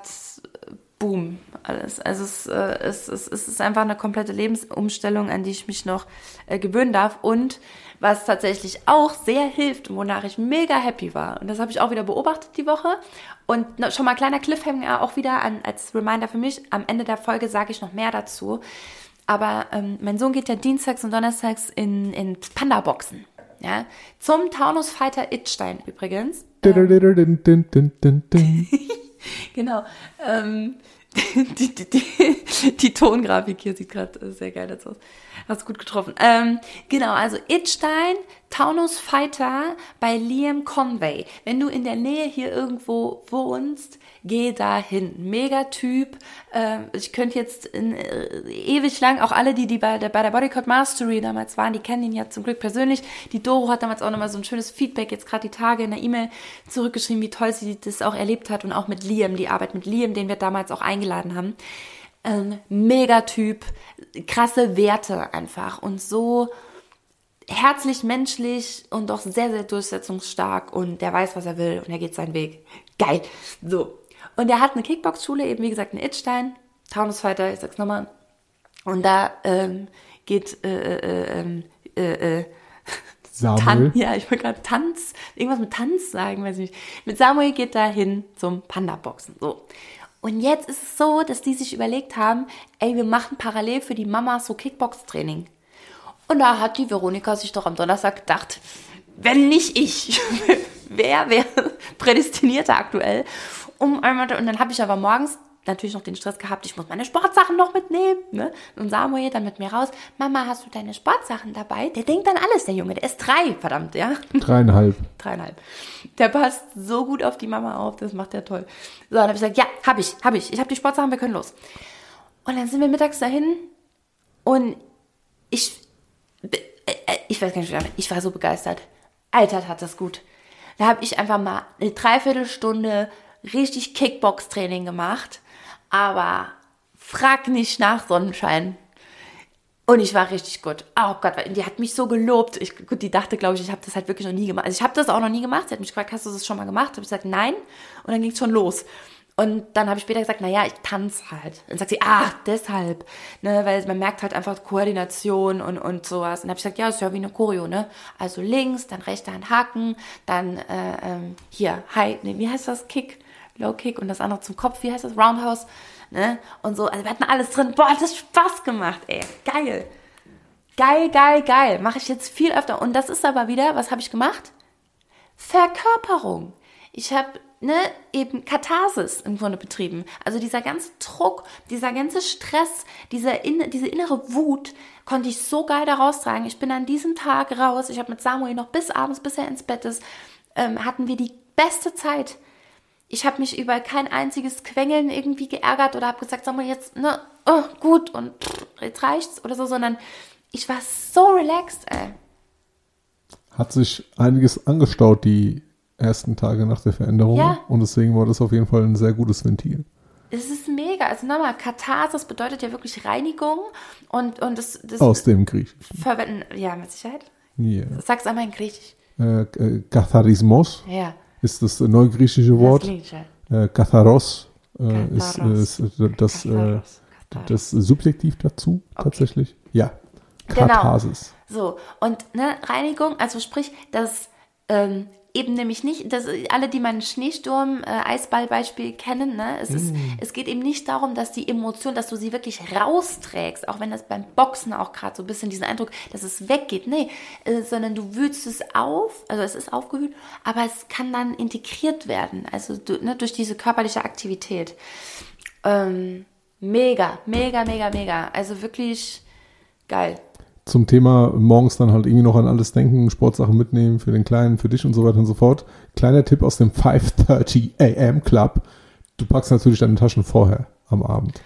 Boom, alles. Also es, äh, es, es, es ist einfach eine komplette Lebensumstellung, an die ich mich noch äh, gewöhnen darf. Und was tatsächlich auch sehr hilft und wonach ich mega happy war. Und das habe ich auch wieder beobachtet die Woche. Und schon mal kleiner Cliffhanger auch wieder an, als Reminder für mich. Am Ende der Folge sage ich noch mehr dazu. Aber ähm, mein Sohn geht ja dienstags und donnerstags in, in Panda-Boxen. Ja? Zum Taunus Fighter Itstein übrigens. Ähm, genau. Ähm, die, die, die, die, Tongrafik hier sieht gerade sehr geil aus. Hast gut getroffen. Ähm, genau, also Itstein, Taunus Fighter bei Liam Conway. Wenn du in der Nähe hier irgendwo wohnst, geh da hin. Mega Typ. Äh, ich könnte jetzt in, äh, ewig lang, auch alle, die, die bei der, bei der Bodycode Mastery damals waren, die kennen ihn ja zum Glück persönlich. Die Doro hat damals auch nochmal so ein schönes Feedback jetzt gerade die Tage in der E-Mail zurückgeschrieben, wie toll sie das auch erlebt hat und auch mit Liam, die Arbeit mit Liam, den wir damals auch eingeladen haben. Ähm, Megatyp, krasse Werte einfach und so herzlich, menschlich und doch sehr, sehr durchsetzungsstark und der weiß, was er will und er geht seinen Weg. Geil. So. Und er hat eine Kickbox-Schule, eben wie gesagt in Itstein, Taunusfighter, ich sag's nochmal. Und da ähm, geht äh, äh, ähm, äh, äh, Tan ja, ich wollte gerade Tanz, irgendwas mit Tanz sagen, weiß ich nicht. Mit Samuel geht da hin zum Panda-Boxen. So. Und jetzt ist es so, dass die sich überlegt haben, ey, wir machen parallel für die Mama so Kickbox-Training. Und da hat die Veronika sich doch am Donnerstag gedacht, wenn nicht ich, wer wäre prädestinierter aktuell? Um einmal, und dann habe ich aber morgens natürlich noch den Stress gehabt, ich muss meine Sportsachen noch mitnehmen. Ne? Und Samuel dann mit mir raus, Mama, hast du deine Sportsachen dabei? Der denkt dann alles, der Junge, der ist drei, verdammt, ja. Dreieinhalb. Dreieinhalb. Der passt so gut auf die Mama auf, das macht der toll. So, dann habe ich gesagt, ja, habe ich, habe ich. Ich habe die Sportsachen, wir können los. Und dann sind wir mittags dahin und ich, äh, äh, ich weiß gar nicht, ich war so begeistert. Alter, hat das gut. Da habe ich einfach mal eine Dreiviertelstunde richtig Kickbox-Training gemacht, aber frag nicht nach Sonnenschein. Und ich war richtig gut. Oh Gott, die hat mich so gelobt. Ich, gut, die dachte, glaube ich, ich habe das halt wirklich noch nie gemacht. Also ich habe das auch noch nie gemacht. Sie hat mich gefragt, hast du das schon mal gemacht? Habe ich gesagt, nein. Und dann ging es schon los. Und dann habe ich später gesagt, naja, ich tanze halt. Und dann sagt sie, ah, deshalb. Ne, weil man merkt halt einfach Koordination und, und sowas. Und dann habe ich gesagt, ja, ist ja wie eine Choreo, ne? Also links, dann rechter ein Haken, dann äh, ähm, hier, High, ne, wie heißt das? Kick. Low Kick und das andere zum Kopf, wie heißt das? Roundhouse, ne? Und so, also wir hatten alles drin. Boah, hat das Spaß gemacht, ey. Geil. Geil, geil, geil. Mache ich jetzt viel öfter. Und das ist aber wieder, was habe ich gemacht? Verkörperung. Ich habe ne, eben Katharsis im Grunde betrieben. Also dieser ganze Druck, dieser ganze Stress, dieser in, diese innere Wut konnte ich so geil da raustragen. Ich bin an diesem Tag raus. Ich habe mit Samuel noch bis abends, bis er ins Bett ist, ähm, hatten wir die beste Zeit ich habe mich über kein einziges Quengeln irgendwie geärgert oder habe gesagt, sag mal jetzt, ne, oh, gut und pff, jetzt reicht's oder so, sondern ich war so relaxed, ey. hat sich einiges angestaut die ersten Tage nach der Veränderung. Ja. Und deswegen war das auf jeden Fall ein sehr gutes Ventil. Es ist mega. Also nochmal, Katharsis bedeutet ja wirklich Reinigung und, und das, das Aus dem Griechisch. verwenden, ja, mit Sicherheit. Yeah. Sag's einmal in Griechisch. Äh, äh, Katharismos Ja. Ist das neugriechische Wort. Das. Äh, Katharos äh, ist, Katharos. ist äh, das, äh, Katharos, das Subjektiv dazu tatsächlich. Ja. Genau. Katharsis. So, und ne, Reinigung, also sprich, dass ähm, eben nämlich nicht, dass alle, die mein Schneesturm-Eisball-Beispiel kennen, ne, es, ist, es geht eben nicht darum, dass die Emotion, dass du sie wirklich rausträgst, auch wenn das beim Boxen auch gerade so ein bisschen diesen Eindruck, dass es weggeht, nee, äh, sondern du wühlst es auf, also es ist aufgewühlt, aber es kann dann integriert werden, also du, ne, durch diese körperliche Aktivität. Ähm, mega, mega, mega, mega, also wirklich geil. Zum Thema morgens dann halt irgendwie noch an alles denken, Sportsachen mitnehmen für den Kleinen, für dich und so weiter und so fort. Kleiner Tipp aus dem 5.30 AM Club. Du packst natürlich deine Taschen vorher am Abend.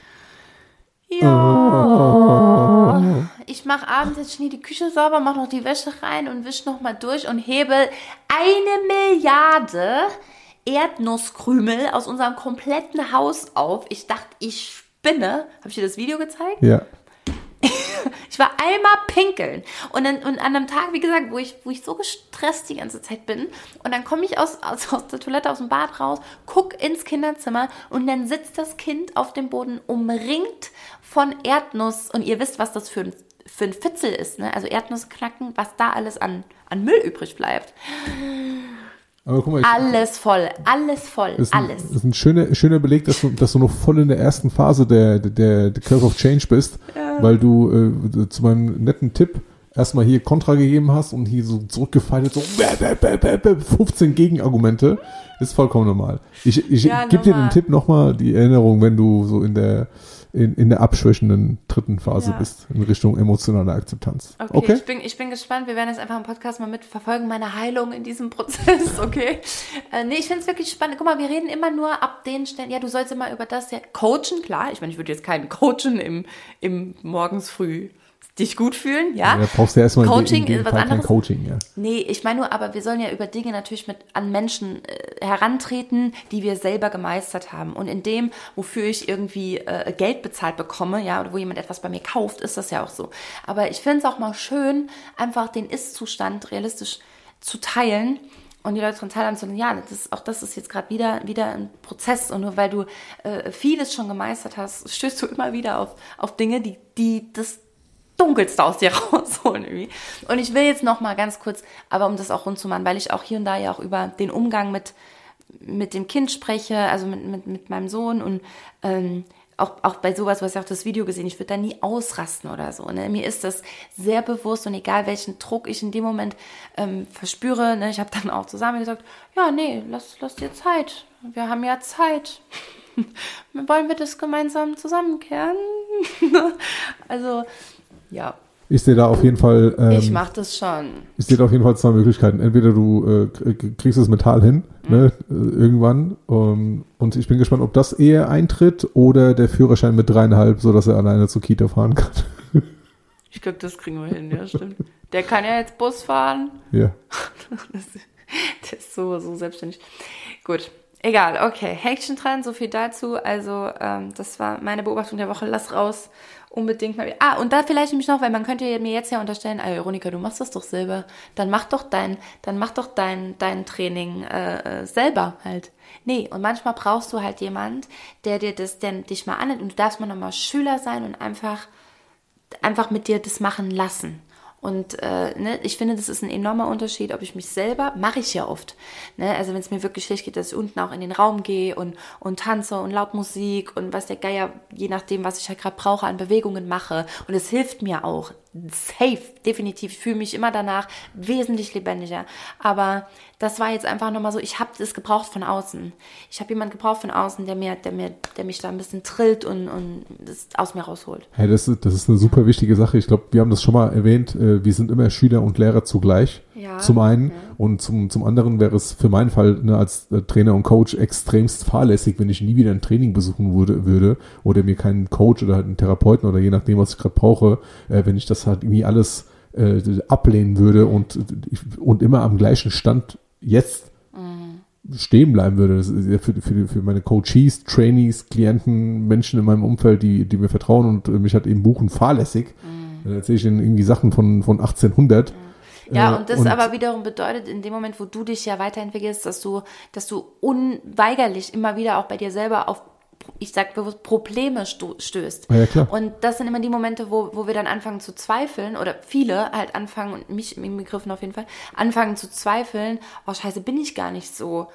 Ja. Ich mache abends jetzt schnell die Küche sauber, mache noch die Wäsche rein und wisch noch mal durch und hebe eine Milliarde Erdnusskrümel aus unserem kompletten Haus auf. Ich dachte, ich spinne. Habe ich dir das Video gezeigt? Ja. Ich war einmal pinkeln. Und, dann, und an einem Tag, wie gesagt, wo ich, wo ich so gestresst die ganze Zeit bin. Und dann komme ich aus, aus, aus der Toilette, aus dem Bad raus, guck ins Kinderzimmer und dann sitzt das Kind auf dem Boden umringt von Erdnuss. Und ihr wisst, was das für ein, für ein Fitzel ist. Ne? Also Erdnussknacken, was da alles an, an Müll übrig bleibt. Aber guck mal, ich, Alles voll, alles voll, ist ein, alles. das ist ein schöner, schöner Beleg, dass du, dass du noch voll in der ersten Phase der, der, der Curve of Change bist, weil du äh, zu meinem netten Tipp erstmal hier Kontra gegeben hast und hier so zurückgefeilt so bäh, bäh, bäh, bäh, bäh, 15 Gegenargumente. Ist vollkommen normal. Ich, ich Ja, gebe dir den. Tipp nochmal, die Erinnerung, wenn du so in der in, in der abschwächenden dritten Phase Ja. bist, in Richtung emotionale Akzeptanz. Okay, Okay? Ich, bin, ich bin gespannt. Wir werden jetzt einfach im Podcast mal mitverfolgen, meine Heilung in diesem Prozess, okay? Äh, nee, ich finde es wirklich spannend. Guck mal, wir reden immer nur ab den Stellen, ja, du sollst immer über das ja coachen, klar. Ich meine, ich würde jetzt keinen coachen im, im morgens früh dich gut fühlen, ja? Ja, brauchst du ja erstmal in Coaching in ist was Fall anderes. Coaching, ja. Nee, ich meine nur, aber wir sollen ja über Dinge natürlich mit an Menschen äh, herantreten, die wir selber gemeistert haben. Und in dem, wofür ich irgendwie äh, Geld bezahlt bekomme, ja, oder wo jemand etwas bei mir kauft, ist das ja auch so. Aber ich finde es auch mal schön, einfach den Ist-Zustand realistisch zu teilen und die Leute daran teilhaben zu lassen, ja, das ist, auch das ist jetzt gerade wieder, wieder ein Prozess und nur weil du äh, vieles schon gemeistert hast, stößt du immer wieder auf, auf Dinge, die, die das Dunkelste aus dir rausholen irgendwie. Und ich will jetzt noch mal ganz kurz, aber um das auch rund zu machen, weil ich auch hier und da ja auch über den Umgang mit, mit dem Kind spreche, also mit, mit, mit meinem Sohn und ähm, auch, auch bei sowas, was ja auch das Video gesehen, ich würde da nie ausrasten oder so. Ne? Mir ist das sehr bewusst und egal welchen Druck ich in dem Moment ähm, verspüre, ne? ich habe dann auch zusammen gesagt, ja, nee, lass, lass dir Zeit. Wir haben ja Zeit. Wollen wir das gemeinsam zusammenkehren? also, ja, Ich sehe da auf jeden Fall, ähm, ich mach das schon. ich sehe da auf jeden Fall zwei Möglichkeiten. Entweder du äh, kriegst das Metall hin, ne, äh, irgendwann, ähm, und ich bin gespannt, ob das eher eintritt oder der Führerschein mit dreieinhalb, so dass er alleine zur Kita fahren kann. Ich glaube, das kriegen wir hin, ja, stimmt. Der kann ja jetzt Bus fahren. ja. Der ist so, so selbstständig. Gut. Egal, okay. Häkchen dran, so viel dazu. Also, ähm, das war meine Beobachtung der Woche. Lass raus. Unbedingt mal. Ah, und da vielleicht nämlich noch, weil man könnte mir jetzt ja unterstellen, ah, Veronika, du machst das doch selber. Dann mach doch dein, dann mach doch dein, dein Training äh, äh, selber halt. Nee, und manchmal brauchst du halt jemand, der dir das, der dich mal annimmt und du darfst mal nochmal Schüler sein und einfach einfach mit dir das machen lassen. Und äh, ne, ich finde, das ist ein enormer Unterschied, ob ich mich selber, mache ich ja oft. Ne? Also wenn es mir wirklich schlecht geht, dass ich unten auch in den Raum gehe und, und tanze und laut Musik und was der Geier, je nachdem, was ich halt gerade brauche, an Bewegungen mache. Und es hilft mir auch. Safe, definitiv. Ich fühle mich immer danach wesentlich lebendiger. Aber das war jetzt einfach nochmal so, ich habe das gebraucht von außen. Ich habe jemanden gebraucht von außen, der mir, der mir, der mich da ein bisschen trillt und, und das aus mir rausholt. Hey, das, ist, das ist eine super wichtige Sache. Ich glaube, wir haben das schon mal erwähnt. Äh, wir sind immer Schüler und Lehrer zugleich. Ja. Zum einen. Und zum, zum anderen wäre es für meinen Fall ne, als äh, Trainer und Coach extremst fahrlässig, wenn ich nie wieder ein Training besuchen würde, würde oder mir keinen Coach oder halt einen Therapeuten oder je nachdem, was ich gerade brauche, äh, wenn ich das halt irgendwie alles äh, ablehnen würde und, und immer am gleichen Stand jetzt stehen bleiben würde. Das ist ja für, für, für meine Coaches, Trainees, Klienten, Menschen in meinem Umfeld, die, die mir vertrauen und mich halt eben buchen, fahrlässig. Dann erzähle ich ihnen irgendwie Sachen von, von 1800. Ja, Äh, und das aber wiederum bedeutet, in dem Moment, wo du dich ja weiterentwickelst, dass du, dass du unweigerlich immer wieder auch bei dir selber auf, ich sag bewusst, Probleme stößt. Ja. Und das sind immer die Momente, wo, wo wir dann anfangen zu zweifeln, oder viele halt anfangen, und mich im Begriffen auf jeden Fall, anfangen zu zweifeln, oh scheiße, bin ich gar nicht so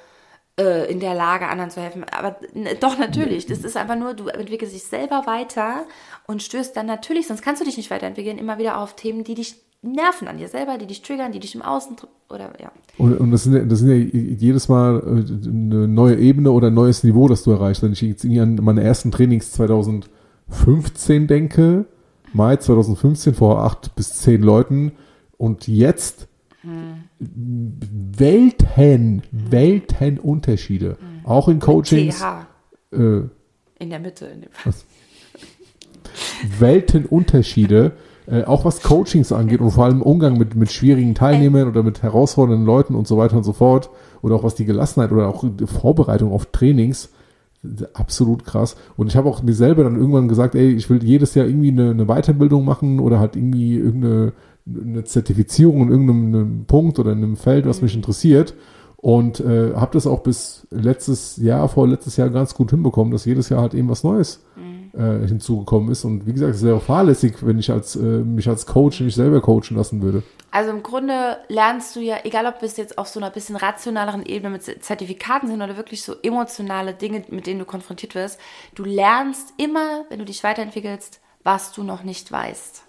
äh, in der Lage, anderen zu helfen. Aber n- doch, natürlich. Das ist einfach nur, du entwickelst dich selber weiter und stößt dann natürlich, sonst kannst du dich nicht weiterentwickeln, immer wieder auf Themen, die dich nerven an dir selber, die dich triggern, die dich im Außen oder ja. Und, und das, sind ja, das sind ja jedes Mal äh, eine neue Ebene oder ein neues Niveau, das du erreichst. Wenn ich jetzt an meine ersten Trainings 2015 denke, Mai 2015 vor acht bis zehn Leuten und jetzt Welten, Weltenunterschiede. Auch in Coachings. Äh, in der Mitte. In dem Fall. Weltenunterschiede, äh, auch was Coachings angeht und vor allem Umgang mit, mit schwierigen Teilnehmern oder mit herausfordernden Leuten und so weiter und so fort. Oder auch was die Gelassenheit oder auch die Vorbereitung auf Trainings. Absolut krass. Und ich habe auch mir selber dann irgendwann gesagt, ey, ich will jedes Jahr irgendwie eine, eine Weiterbildung machen oder halt irgendwie irgendeine eine Zertifizierung in irgendeinem einem Punkt oder in einem Feld, was mich interessiert. Und äh, habe das auch bis letztes Jahr, vor letztes Jahr ganz gut hinbekommen, dass jedes Jahr halt eben was Neues äh, hinzugekommen ist. Und wie gesagt, es wäre fahrlässig, wenn ich als, äh, mich als Coach nicht selber coachen lassen würde. Also im Grunde lernst du ja, egal ob es jetzt auf so einer bisschen rationaleren Ebene mit Zertifikaten sind oder wirklich so emotionale Dinge, mit denen du konfrontiert wirst, du lernst immer, wenn du dich weiterentwickelst, was du noch nicht weißt.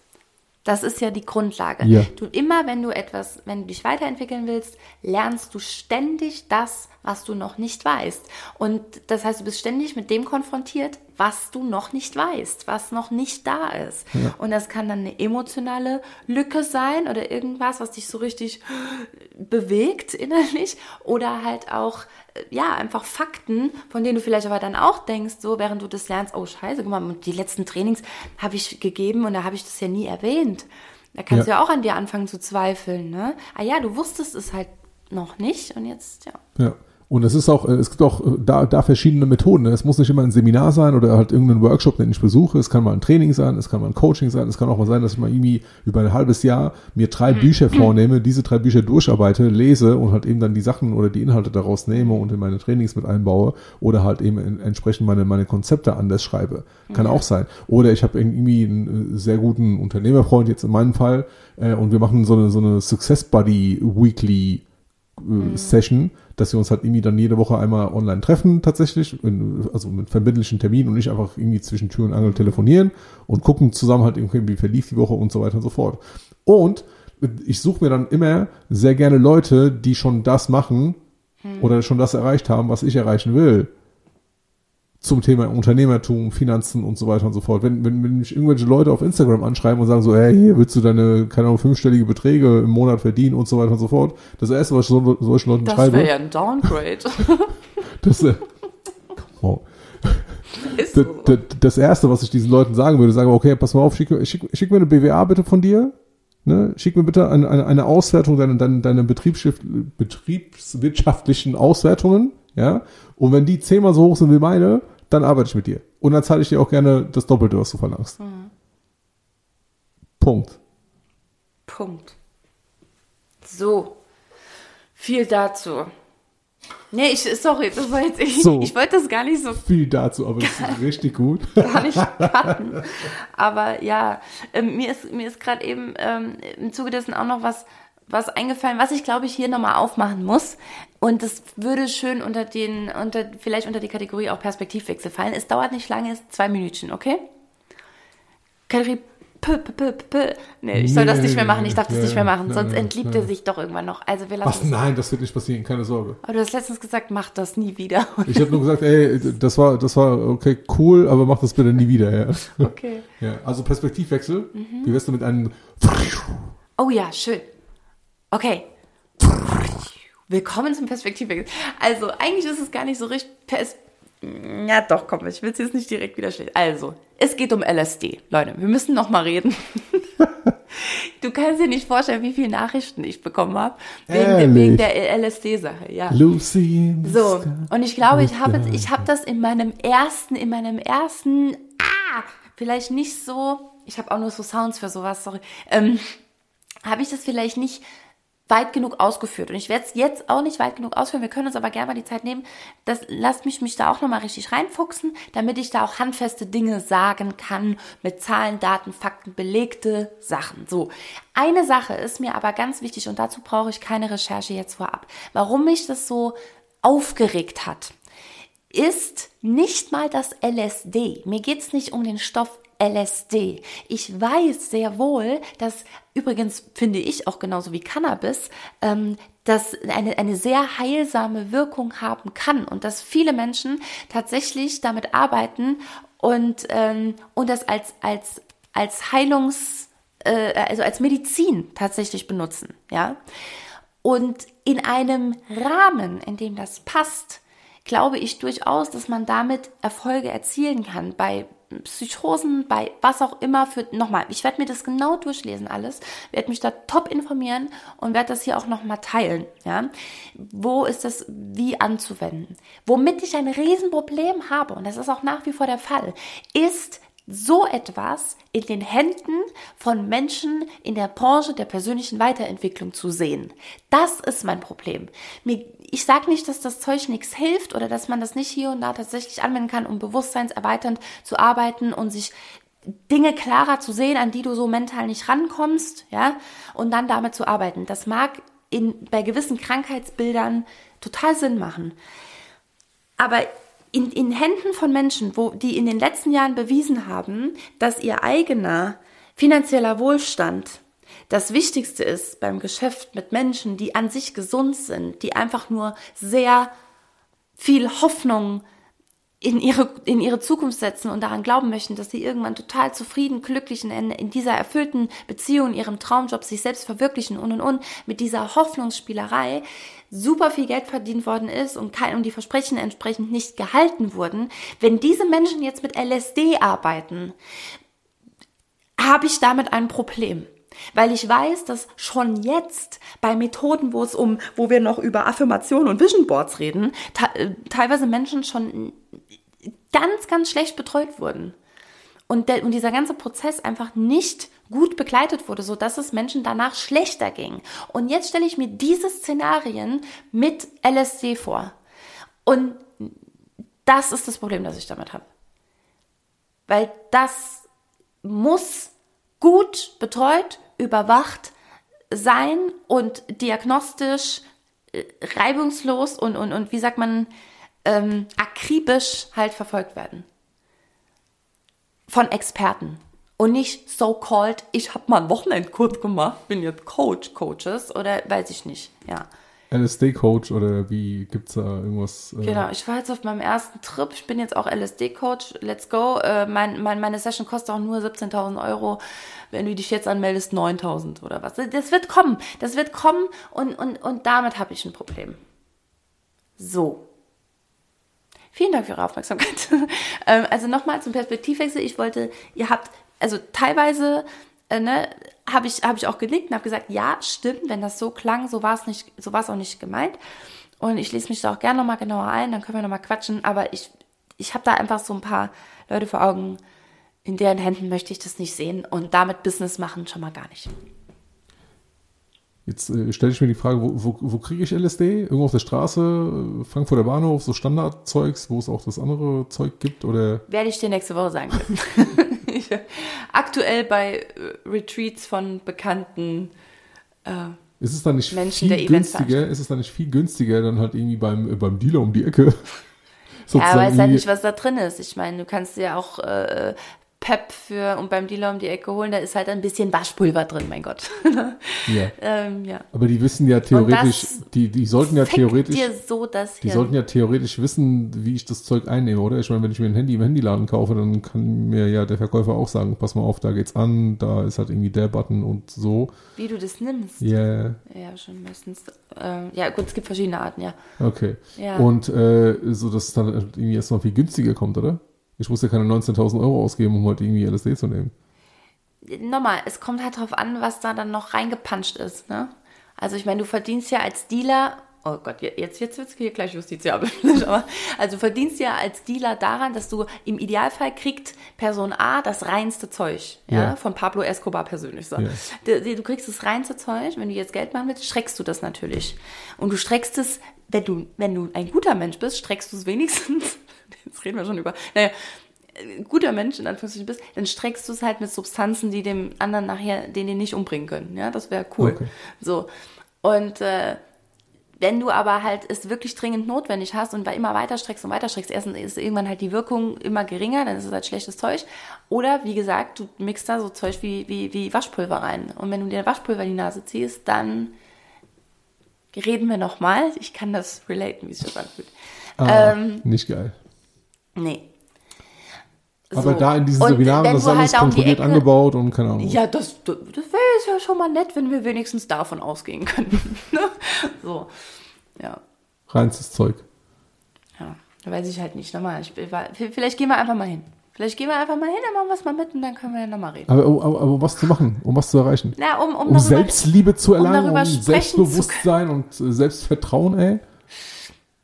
Das ist ja die Grundlage. Ja. Du immer, wenn du etwas, wenn du dich weiterentwickeln willst, lernst du ständig das, was du noch nicht weißt. Und das heißt, du bist ständig mit dem konfrontiert, was du noch nicht weißt, was noch nicht da ist. Und das kann dann eine emotionale Lücke sein oder irgendwas, was dich so richtig bewegt innerlich oder halt auch äh, ja einfach Fakten, von denen du vielleicht aber dann auch denkst, so während du das lernst, oh Scheiße, guck mal, die letzten Trainings habe ich gegeben und da habe ich das ja nie erwähnt. Da kannst Ja. du ja auch an dir anfangen zu zweifeln, ne? Ah ja, du wusstest es halt noch nicht und jetzt ja. Ja. Und es ist auch, es gibt auch äh, da, da verschiedene Methoden. ne? Es muss nicht immer ein Seminar sein oder halt irgendein Workshop, den ich besuche. Es kann mal ein Training sein, es kann mal ein Coaching sein, es kann auch mal sein, dass ich mal irgendwie über ein halbes Jahr mir drei Bücher vornehme, diese drei Bücher durcharbeite, lese und halt eben dann die Sachen oder die Inhalte daraus nehme und in meine Trainings mit einbaue oder halt eben entsprechend meine, meine Konzepte anders schreibe. Kann auch sein. Oder ich habe irgendwie einen äh, sehr guten Unternehmerfreund, jetzt in meinem Fall, äh, und wir machen so eine, so eine Success Buddy Weekly äh, Session, dass wir uns halt irgendwie dann jede Woche einmal online treffen, tatsächlich, in, also mit verbindlichen Terminen und nicht einfach irgendwie zwischen Tür und Angel telefonieren und gucken zusammen halt irgendwie, wie verlief die Woche und so weiter und so fort. Und ich suche mir dann immer sehr gerne Leute, die schon das machen oder schon das erreicht haben, was ich erreichen will. Zum Thema Unternehmertum, Finanzen und so weiter und so fort. Wenn, wenn, wenn mich irgendwelche Leute auf Instagram anschreiben und sagen so, hey, hier willst du deine, keine Ahnung, fünfstellige Beträge im Monat verdienen und so weiter und so fort. Das erste, was ich so, solchen Leuten schreibe, ein Downgrade. das, äh, on. Ist das, das, das erste, was ich diesen Leuten sagen würde, sagen, okay, pass mal auf, schick, schick, schick mir eine BWA bitte von dir. Ne? Schick mir bitte eine, eine, eine Auswertung deiner, deiner, deiner betriebswirtschaftlichen Auswertungen, ja. Und wenn die zehnmal so hoch sind wie meine, dann arbeite ich mit dir. Und dann zahle ich dir auch gerne das Doppelte, was du verlangst. Punkt. Punkt. So. Viel dazu. Nee, ich, sorry, das war jetzt, ich, So. ich wollte das gar nicht so Viel dazu, aber es ist richtig gut. gar nicht cutten. Aber ja, ähm, mir ist, mir ist gerade eben ähm, im Zuge dessen auch noch was, was eingefallen, was ich glaube ich hier nochmal aufmachen muss. Und das würde schön unter den, unter, vielleicht unter die Kategorie auch Perspektivwechsel fallen. Es dauert nicht lange, es ist zwei Minütchen, okay? Kategorie P, P, P, P, P. Nee, ich soll das nicht mehr machen, ich darf das nicht mehr machen, sonst entliebt er sich doch irgendwann noch. Also wir Was? lassen es. Nein, das wird nicht passieren, keine Sorge. Aber du hast letztens gesagt, mach das nie wieder. Ich habe nur gesagt, ey, das war, das war okay, cool, aber mach das bitte nie wieder, ja. Okay. ja also Perspektivwechsel. Wie wärst du mit einem Oh ja, schön. Okay. Willkommen zum Perspektivwechsel. Also, eigentlich ist es gar nicht so richtig. Pers ja, doch, komm, ich will es jetzt nicht direkt wieder schlecht. Also, es geht um LSD. Leute, wir müssen noch mal reden. Du kannst dir nicht vorstellen, wie viele Nachrichten ich bekommen habe wegen, wegen der LSD-Sache, ja. Lucy. So, und ich glaube, ich habe ich habe das in meinem ersten, in meinem ersten, ah, vielleicht nicht so, ich habe auch nur so Sounds für sowas, sorry, ähm, habe ich das vielleicht nicht weit genug ausgeführt. Und ich werde es jetzt auch nicht weit genug ausführen. Wir können uns aber gerne mal die Zeit nehmen. Das lasst mich mich da auch nochmal richtig reinfuchsen, damit ich da auch handfeste Dinge sagen kann, mit Zahlen, Daten, Fakten, belegte Sachen. So. Eine Sache ist mir aber ganz wichtig und dazu brauche ich keine Recherche jetzt vorab. Warum mich das so aufgeregt hat, ist nicht mal das LSD. Mir geht's nicht um den Stoff LSD. Ich weiß sehr wohl, dass übrigens finde ich auch genauso wie Cannabis, ähm, dass eine, eine sehr heilsame Wirkung haben kann und dass viele Menschen tatsächlich damit arbeiten und, ähm, und das als, als, als Heilungs, äh, also als Medizin tatsächlich benutzen, ja. Und in einem Rahmen, in dem das passt, glaube ich durchaus, dass man damit Erfolge erzielen kann bei Psychosen, bei was auch immer für nochmal, ich werde mir das genau durchlesen alles, werde mich da top informieren und werde das hier auch nochmal teilen, ja. Wo ist das wie anzuwenden? Womit ich ein Riesenproblem habe, und das ist auch nach wie vor der Fall, ist so etwas in den Händen von Menschen in der Branche der persönlichen Weiterentwicklung zu sehen. Das ist mein Problem. Mir, ich sage nicht, dass das Zeug nichts hilft oder dass man das nicht hier und da tatsächlich anwenden kann, um bewusstseinserweiternd zu arbeiten und sich Dinge klarer zu sehen, an die du so mental nicht rankommst, ja, und dann damit zu arbeiten. Das mag in, bei gewissen Krankheitsbildern total Sinn machen. Aber in, in Händen von Menschen, wo, die in den letzten Jahren bewiesen haben, dass ihr eigener finanzieller Wohlstand das Wichtigste ist beim Geschäft mit Menschen, die an sich gesund sind, die einfach nur sehr viel Hoffnung in ihre, in ihre Zukunft setzen und daran glauben möchten, dass sie irgendwann total zufrieden, glücklich in, in dieser erfüllten Beziehung, in ihrem Traumjob sich selbst verwirklichen und und und, mit dieser Hoffnungsspielerei super viel Geld verdient worden ist und, kein, und die Versprechen entsprechend nicht gehalten wurden, wenn diese Menschen jetzt mit LSD arbeiten, habe ich damit ein Problem. Weil ich weiß, dass schon jetzt bei Methoden, wo es um, wo wir noch über Affirmation und Vision Boards reden, te teilweise Menschen schon ganz, ganz schlecht betreut wurden. Und, der, und dieser ganze Prozess einfach nicht gut begleitet wurde, so dass es Menschen danach schlechter ging. Und jetzt stelle ich mir diese Szenarien mit LSD vor. Und das ist das Problem, das ich damit habe. Weil das muss gut betreut, überwacht sein und diagnostisch äh, reibungslos und, und, und wie sagt man, ähm, akribisch halt verfolgt werden. Von Experten. Und nicht so-called, ich habe mal einen Wochenendkurs gemacht, bin jetzt Coach, Coaches oder weiß ich nicht, ja. LSD-Coach oder wie gibt's da irgendwas? Äh, Genau, ich war jetzt auf meinem ersten Trip. Ich bin jetzt auch LSD-Coach. Let's go. Äh, mein, mein, meine Session kostet auch nur 17.000 Euro. Wenn du dich jetzt anmeldest, 9.000 oder was. Das wird kommen. Das wird kommen und, und, und damit habe ich ein Problem. So. Vielen Dank für Ihre Aufmerksamkeit. ähm, also nochmal zum Perspektivwechsel. Ich wollte, ihr habt, also teilweise, äh, ne, habe ich, hab ich auch genickt und habe gesagt, ja, stimmt, wenn das so klang, so war es nicht, so war es auch nicht gemeint. Und ich lese mich da auch gerne nochmal genauer ein, dann können wir nochmal quatschen. Aber ich, ich habe da einfach so ein paar Leute vor Augen, in deren Händen möchte ich das nicht sehen und damit Business machen schon mal gar nicht. Jetzt äh, stelle ich mir die Frage, wo, wo, wo kriege ich LSD? Irgendwo auf der Straße, Frankfurter Bahnhof, so Standardzeugs, wo es auch das andere Zeug gibt? Oder Werde ich dir nächste Woche sagen können. Aktuell bei äh, Retreats von bekannten äh, ist es dann nicht Menschen, der viel günstiger? Ist es dann nicht viel günstiger, dann halt irgendwie beim, äh, beim Dealer um die Ecke? Ja, weiß halt nicht, was da drin ist. Ich meine, du kannst dir auch äh, Pep für und beim Dealer um die Ecke holen, da ist halt ein bisschen Waschpulver drin, mein Gott. ja. ähm, ja. Aber die wissen ja theoretisch, die, die sollten ja theoretisch, so die sollten ja theoretisch wissen, wie ich das Zeug einnehme, oder? Ich meine, wenn ich mir ein Handy im Handyladen kaufe, dann kann mir ja der Verkäufer auch sagen, pass mal auf, da geht's an, da ist halt irgendwie der Button und so. Wie du das nimmst. Ja, Ja, schon meistens. Ähm, ja, gut, es gibt verschiedene Arten, ja. okay. Ja. Und äh, so, dass es dann irgendwie erstmal viel günstiger kommt, oder? Ich muss ja keine 19.000 Euro ausgeben, um halt irgendwie LSD zu nehmen. nochmal, es kommt halt drauf an, was da dann noch reingepanscht ist. Ne? Also ich meine, du verdienst ja als Dealer, oh Gott, jetzt, jetzt wird es hier gleich justiziabel, aber also du verdienst ja als Dealer daran, dass du im Idealfall kriegt Person A das reinste Zeug, ja, Ja. von Pablo Escobar persönlich so. Ja. Du, du kriegst das reinste Zeug, wenn du jetzt Geld machen willst, streckst du das natürlich. Und du streckst es, wenn du, wenn du ein guter Mensch bist, streckst du es wenigstens, jetzt reden wir schon über, naja, äh, guter Mensch in Anführungszeichen bist, dann streckst du es halt mit Substanzen, die dem anderen nachher, den den nicht umbringen können. Ja, das wäre cool. Okay. So. Und äh, wenn du aber halt es wirklich dringend notwendig hast und immer weiter streckst und weiter streckst, erstens ist irgendwann halt die Wirkung immer geringer, dann ist es halt schlechtes Zeug. Oder wie gesagt, du mixt da so Zeug wie, wie, wie Waschpulver rein. Und wenn du dir Waschpulver in die Nase ziehst, dann reden wir nochmal. Ich kann das relaten, wie sich das anfühlt. Ah, Ähm, nicht geil. Nee. Aber So. da in diesen Und Seminaren, das ist alles halt um die kontrolliert Ecke- angebaut und keine Ahnung. Ja, das, das wäre ja schon mal nett, wenn wir wenigstens davon ausgehen könnten. ne? so. Ja. Reinstes Zeug. Ja. Da weiß ich halt nicht. Nochmal, ich, vielleicht gehen wir einfach mal hin. Vielleicht gehen wir einfach mal hin, dann machen wir es mal mit und dann können wir ja nochmal reden. Aber, aber, aber um was zu machen, um was zu erreichen? Na, um, um, Um darüber- Selbstliebe zu erlangen, um, sprechen Selbstbewusstsein und äh, Selbstvertrauen, ey.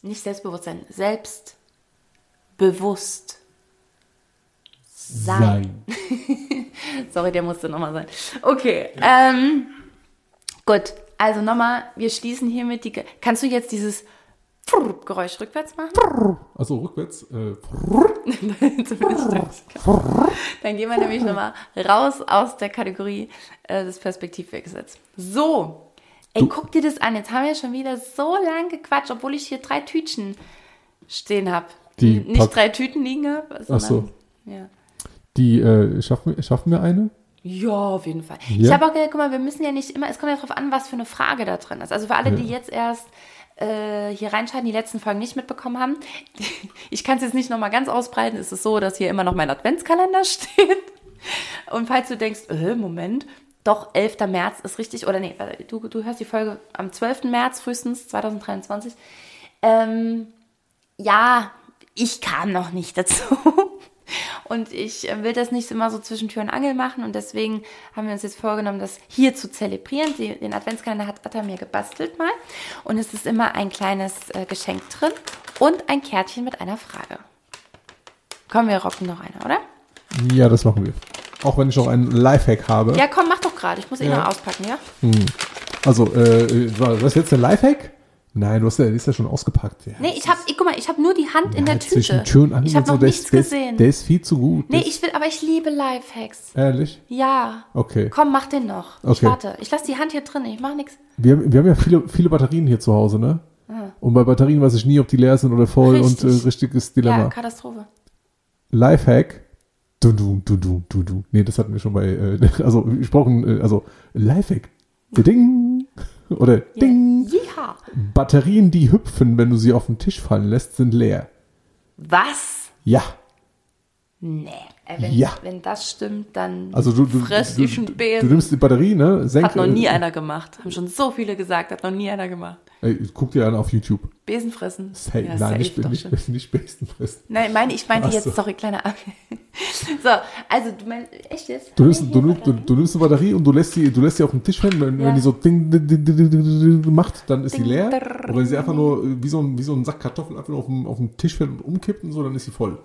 Nicht Selbstbewusstsein, selbstbewusst. Sein. Sorry, der musste nochmal sein. Okay, ähm, gut. Also nochmal, wir schließen hiermit die... Ge Kannst du jetzt dieses Geräusch rückwärts machen? Also rückwärts. Äh. Dann gehen wir nämlich nochmal raus aus der Kategorie äh, des Perspektivwechsels. So, ey, Du- guck dir das an. Jetzt haben wir schon wieder so lang gequatscht, obwohl ich hier drei Tütchen stehen habe. Die Nicht Pack- drei Tüten liegen habe, Ach so. Ja. die äh, schaffen, wir- schaffen wir eine? Ja, auf jeden Fall. Ich Ja. habe auch gedacht, guck mal, wir müssen ja nicht immer, es kommt ja darauf an, was für eine Frage da drin ist. Also für alle, die jetzt erst äh, hier reinschalten, die letzten Folgen nicht mitbekommen haben, ich kann es jetzt nicht nochmal ganz ausbreiten, es ist so, dass hier immer noch mein Adventskalender steht. Und falls du denkst, äh, Moment, doch, 11. März ist richtig, oder nee, du, du hörst die Folge am 12. März frühestens 2023. Ähm, ja, ich kam noch nicht dazu. Und ich äh, will das nicht immer so zwischen Tür und Angel machen. Und deswegen haben wir uns jetzt vorgenommen, das hier zu zelebrieren. Den Adventskalender hat Atta mir gebastelt mal. Und es ist immer ein kleines äh, Geschenk drin und ein Kärtchen mit einer Frage. Komm, wir rocken noch eine, oder? Ja, das machen wir. Auch wenn ich noch einen Lifehack habe. Ja, komm, mach doch gerade. Ich muss eh Ja. noch auspacken, ja? Also, äh, war das jetzt ein Lifehack? Nein, du hast ja, die ist ja schon ausgepackt. Ja. Nee, ich hab, ich, guck mal, ich habe nur die Hand in der Ja, Tüte. Zwischen Tür und Angel ich habe und so, noch der nichts ist, gesehen. Der ist viel zu gut. nee, ich will, aber ich liebe Lifehacks. Ehrlich? Ja. Okay. Komm, mach den noch. Ich Okay. warte. Ich lasse die Hand hier drin. Ich mach nichts. Wir, wir haben ja viele, viele Batterien hier zu Hause, ne? Und bei Batterien weiß ich nie, ob die leer sind oder voll. Richtig. und äh, richtiges Dilemma. Ja, Katastrophe. Lifehack. Du, du, du, du, du, du. Nee, das hatten wir schon bei, äh, also ich brauche ein, äh, also Lifehack. Ding. Oder Ding. Ja. Batterien, die hüpfen, wenn du sie auf den Tisch fallen lässt, sind leer. Was? Ja. Nee. Äh, wenn, Ja. wenn das stimmt, dann Also du, du, fress du, ich einen du, du Besen. nimmst die Batterie, ne? Senk, Hat noch nie äh, einer gemacht. Haben schon so viele gesagt, hat noch nie einer gemacht. Ey, guck dir an auf YouTube. Besen fressen. Ja, nein, safe nicht, nicht, nicht, Besen fressen. Nein, meine, ich meinte Ach jetzt, so. sorry, kleiner Ab. so, also du meinst, echt jetzt? Du nimmst, du, nimmst, du, Batterien? du nimmst eine Batterie und du lässt sie, du lässt sie auf den Tisch fallen. Wenn, Ja. wenn die so ding, ding, ding, ding, macht, dann ist sie leer. Und wenn sie einfach nur wie so ein, wie so ein Sack Kartoffeln einfach nur auf dem, auf dem Tisch fällt und umkippt und so, dann ist sie voll.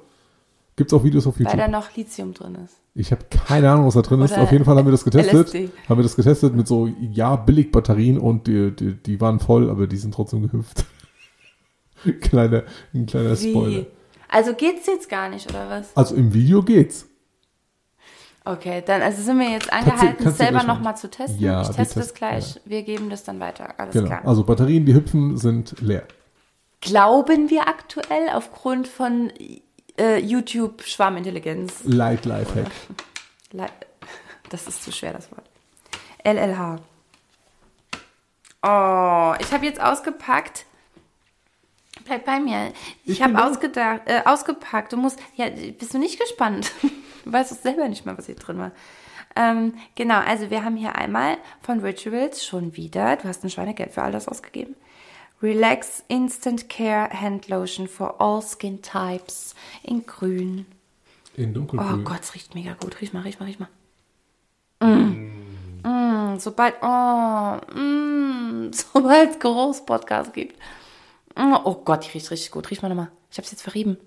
Gibt's auch Videos auf Weil YouTube. da noch Lithium drin ist. Ich habe keine Ahnung, was da drin ist. Oder Auf jeden Fall haben wir das getestet. LSD. Haben wir das getestet mit so, ja, Billigbatterien und die, die, die waren voll, aber die sind trotzdem gehüpft. kleiner, ein kleiner Spoiler. Wie? Also geht's jetzt gar nicht, oder was? Also im Video geht's. Okay, dann also sind wir jetzt Kannst du- angehalten, kannst du selber nochmal zu testen. Ja, ich teste es gleich. Wir geben das dann weiter. Alles Genau. klar. Also Batterien, die hüpfen, sind leer. Glauben wir aktuell aufgrund von äh, YouTube Schwarmintelligenz? Light Lifehack. Das ist zu schwer, das Wort. LLH. Oh, ich habe jetzt ausgepackt. Bleib bei mir. Ich, Ich habe ausgedacht, äh, ausgepackt. Du musst, ja, bist du nicht gespannt? Du weißt doch selber nicht mal, was hier drin war. Ähm, genau, also wir haben hier einmal von Rituals schon wieder. Du hast ein Schweinegeld für all das ausgegeben. Relax Instant Care Hand Lotion for all Skin Types in grün. In Oh dunkelgrün. Gott, es riecht mega gut. Riech mal, riech mal, riech mal. Mm, sobald, oh, mm, sobald es Geruchspodcast gibt. Mm, oh Gott, die riecht richtig gut. Riech mal nochmal. Ich hab's jetzt verrieben.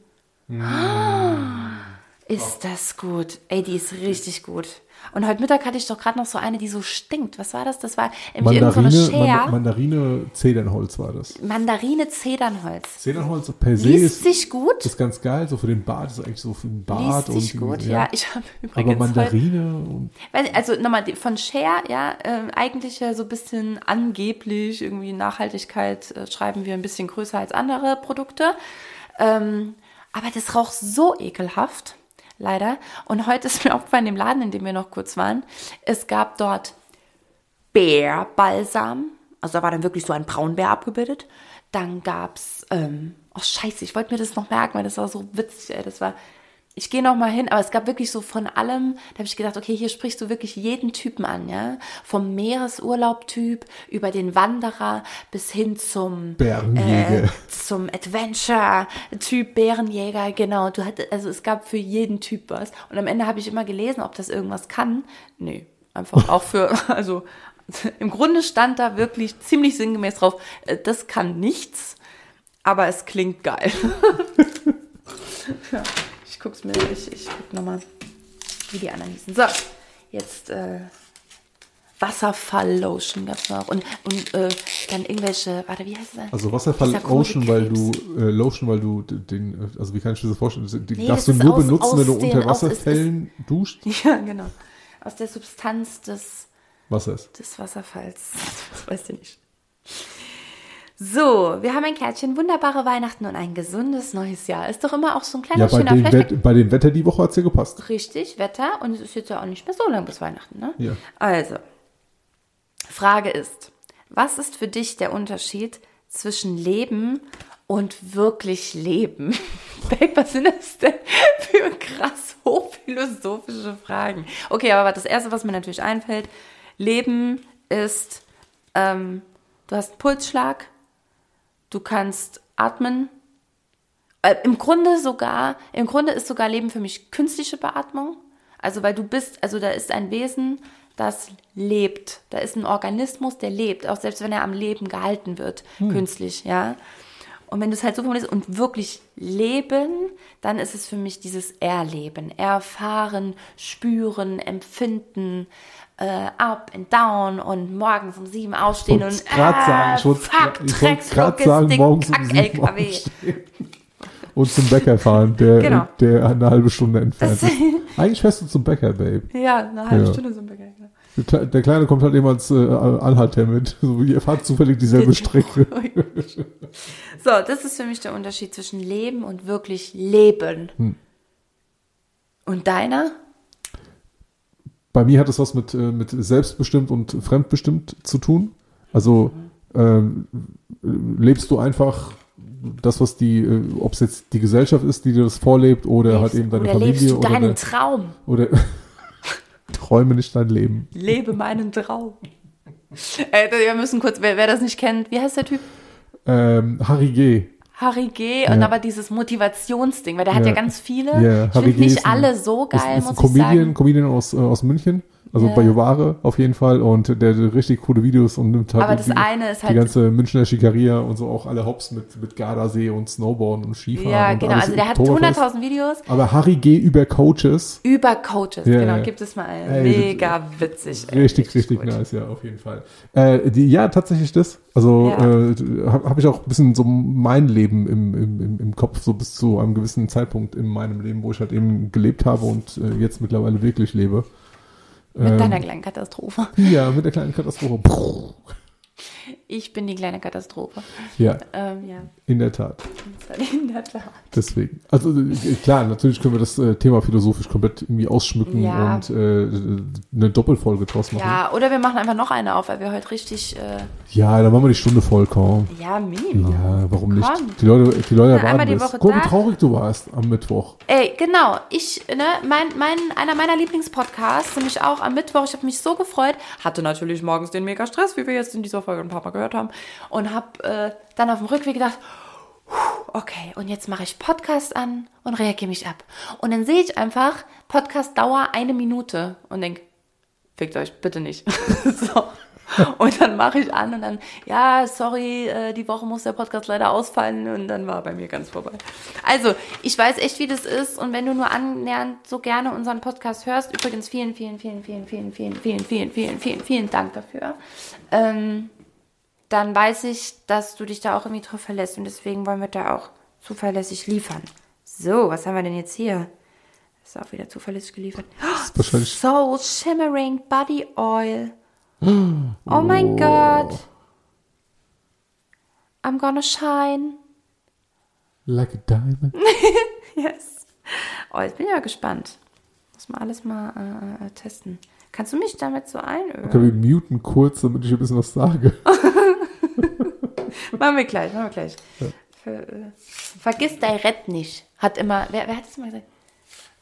Ah, ist das gut. Ey, die ist richtig gut. Und heute Mittag hatte ich doch gerade noch so eine, die so stinkt. Was war das? Das war irgendwie Mandarine, so eine Share. Mandarine, Zedernholz war das. Mandarine Zedernholz. Zedernholz per se Liest ist, sich gut. ist ganz geil, so für den Bart, ist eigentlich so für den Bart. Liest sich und, gut, ja. Ich habe Aber übrigens heute, Mandarine und Weiß nicht, also nochmal von Share, ja, äh, eigentlich ja so ein bisschen angeblich, irgendwie Nachhaltigkeit äh, schreiben wir ein bisschen größer als andere Produkte. Ähm, aber das raucht so ekelhaft, leider. Und heute ist mir aufgefallen, im Laden, in dem wir noch kurz waren, es gab dort Bärbalsam. Also da war dann wirklich so ein Braunbär abgebildet. Dann gab's, ähm, oh scheiße, ich wollte mir das noch merken, weil das war so witzig, ey. Das war, ich gehe noch mal hin, aber es gab wirklich so von allem, da habe ich gedacht, okay, hier sprichst du wirklich jeden Typen an, ja? Vom Meeresurlaub-Typ über den Wanderer bis hin zum Bärenjäger. äh, zum Adventure-Typ Bärenjäger, genau. Du hatte, also es gab für jeden Typ was. Und am Ende habe ich immer gelesen, ob das irgendwas kann. Nee, einfach auch für, also im Grunde stand da wirklich ziemlich sinngemäß drauf, äh, das kann nichts, aber es klingt geil. ja, guck's mir, ich, ich guck nochmal, wie die anderen hießen. So, jetzt äh, Wasserfall-Lotion gab's noch und, und äh, dann irgendwelche, warte, wie heißt das? Also Wasserfall Dieser große Ocean, weil du äh, Lotion, weil du den, äh, also wie kann ich dir das vorstellen? Die Nee, darfst du nur aus- benutzen, wenn du aus den- unter aus- Wasserfällen duscht. Ja, genau. Aus der Substanz des, Wasser ist. des Wasserfalls. Das weißt du nicht. So, wir haben ein Kärtchen, wunderbare Weihnachten und ein gesundes neues Jahr. Ist doch immer auch so ein kleiner Ja, bei schöner dem, Flashback. Bei dem Wetter die Woche hat's ja gepasst. Richtig, Wetter. Und es ist jetzt ja auch nicht mehr so lang bis Weihnachten, ne? Ja. Also, Frage ist, was ist für dich der Unterschied zwischen Leben und wirklich Leben? Was sind das denn für krass hochphilosophische Fragen? Okay, aber das Erste, was mir natürlich einfällt, Leben ist, ähm, du hast einen Pulsschlag, du kannst atmen, äh, Im Grunde sogar, im Grunde ist sogar Leben für mich künstliche Beatmung. Also weil du bist, also da ist ein Wesen, das lebt. Da ist ein Organismus, der lebt, auch selbst wenn er am Leben gehalten wird, künstlich, ja. Und wenn du es halt so formulierst und wirklich leben, dann ist es für mich dieses Erleben, erfahren, spüren, empfinden, äh, up and down und morgens um sieben aufstehen und grad sagen, ich grad Dreckslogistik, sagen, morgens um sieben LKW. aufstehen. Und zum Bäcker fahren, der, Genau. der eine halbe Stunde entfernt ist. Eigentlich fährst du zum Bäcker, Babe. Ja, eine halbe Ja. Stunde sind wir gegangen. Der Kle- Der Kleine kommt halt immer als äh, Anhalter mit. So, ihr fahrt zufällig dieselbe Strecke. So, das ist für mich der Unterschied zwischen Leben und wirklich Leben. Hm. Und deiner? Bei mir hat es was mit, äh, mit selbstbestimmt und fremdbestimmt zu tun. Also ähm, lebst du einfach das, was die, äh, ob es jetzt die Gesellschaft ist, die dir das vorlebt, oder halt eben deine oder Familie lebst du oder, deinen deine, Traum? oder träume nicht dein Leben. Lebe meinen Traum. äh, wir müssen kurz, wer, wer das nicht kennt, wie heißt der Typ? Ähm, Harry G. Harry G. Und Ja. aber dieses Motivationsding, weil der hat Ja. ja ganz viele. Ja, ich finde nicht ist ein- alle so Ist, geil, ist ein muss ich Comedian, sagen. Comedian aus, äh, aus München, also Ja. bei Jovare auf jeden Fall und der hat richtig coole Videos und nimmt halt Aber das die, eine ist die halt ganze Münchner Schikaria und so auch alle Hops mit, mit Gardasee und Snowboarden und Skifahren. Ja, genau. Also der hat Oktoberfest. 100.000 Videos Aber Harry G. über Coaches, über Coaches. Ja, genau, gibt es mal einen. Ey, Mega witzig. ey, richtig, richtig gut. nice, ja, auf jeden Fall. Äh, die, ja, tatsächlich das. Also Ja. äh, habe hab ich auch ein bisschen so mein Leben im, im, im, im Kopf, so bis zu einem gewissen Zeitpunkt in meinem Leben, wo ich halt eben gelebt habe und äh, jetzt mittlerweile wirklich lebe. Mit Ähm, deiner kleinen Katastrophe. Ja, mit der kleinen Katastrophe. Ich bin die kleine Katastrophe. Ja, Ähm, ja, in der Tat. in der Tat. Deswegen. Also äh, klar, natürlich können wir das äh, Thema philosophisch komplett irgendwie ausschmücken Ja. und äh, eine Doppelfolge draus machen. Ja, oder wir machen einfach noch eine auf, weil wir heute richtig, äh, Ja, dann machen wir die Stunde voll, komm. ja, Minimum. Ja, warum nicht? Komm. Die Leute, die Leute erwarten die das. Woche Guck, wie traurig du warst am Mittwoch. Ey, genau. Ich, ne, mein, mein, einer meiner Lieblingspodcasts, nämlich auch am Mittwoch, ich habe mich so gefreut, hatte natürlich morgens den mega Stress, wie wir jetzt in dieser Folge ein paar Mal gehört haben, und habe äh, dann auf dem Rückweg gedacht, "Puh, okay, und jetzt mache ich Podcast an und reagiere mich ab. Und dann sehe ich einfach, Podcast Dauer eine Minute und denk, fickt euch, bitte nicht. so. Und dann mache ich an und dann, ja, sorry, äh, die Woche muss der Podcast leider ausfallen und dann war bei mir ganz vorbei. Also, ich weiß echt, wie das ist und wenn du nur annähernd so gerne unseren Podcast hörst, übrigens vielen, vielen, vielen, vielen, vielen, vielen, vielen, vielen, vielen, vielen, vielen Dank dafür, ähm, dann weiß ich, dass du dich da auch irgendwie drauf verlässt und deswegen wollen wir da auch zuverlässig liefern. So, was haben wir denn jetzt hier? Ist auch wieder zuverlässig geliefert. wahrscheinlich- Soul Shimmering Body Oil. Oh mein Gott. I'm gonna shine. Like a diamond. Yes. Oh, jetzt bin ich ja gespannt. Muss mal alles mal äh, äh, testen. Kannst du mich damit so einölen? Können wir muten kurz, damit ich ein bisschen was sage? Machen wir gleich, machen wir gleich. Ver, äh, vergiss dein Rett nicht. Hat immer, wer, wer hat das mal gesagt?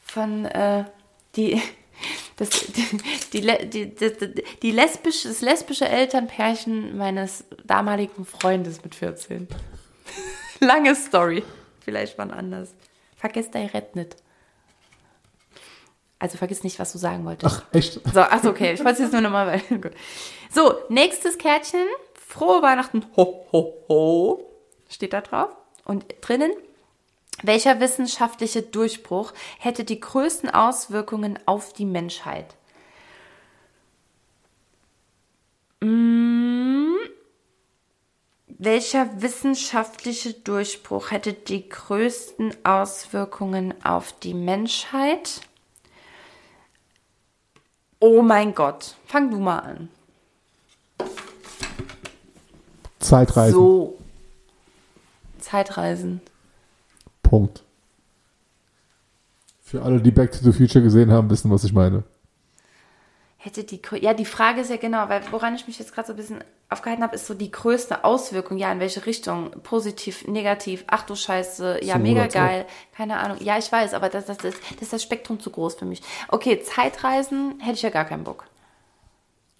Von, äh, die, das, die, die, die, die, die lesbische, das lesbische Elternpärchen meines damaligen Freundes mit 14. Lange Story. Vielleicht wann anders. Vergiss dein Rett nicht. Also vergiss nicht, was du sagen wolltest. Ach, echt? So, achso, okay. Ich wollte es jetzt nur nochmal. So, nächstes Kärtchen. Frohe Weihnachten. Ho, ho, ho. Steht da drauf. Und drinnen. Welcher wissenschaftliche Durchbruch hätte die größten Auswirkungen auf die Menschheit? Mm. Welcher wissenschaftliche Durchbruch hätte die größten Auswirkungen auf die Menschheit? Oh mein Gott. Fang du mal an. Zeitreisen. So. Zeitreisen. Punkt. Für alle, die Back to the Future gesehen haben, wissen, was ich meine. Hätte die, ja, die Frage ist ja genau, weil woran ich mich jetzt gerade so ein bisschen aufgehalten habe, ist so die größte Auswirkung, ja, in welche Richtung, positiv, negativ, ach du Scheiße, ja, mega geil, keine Ahnung, ja, ich weiß, aber das, das, das, das ist das Spektrum zu groß für mich. Okay, Zeitreisen hätte ich ja gar keinen Bock.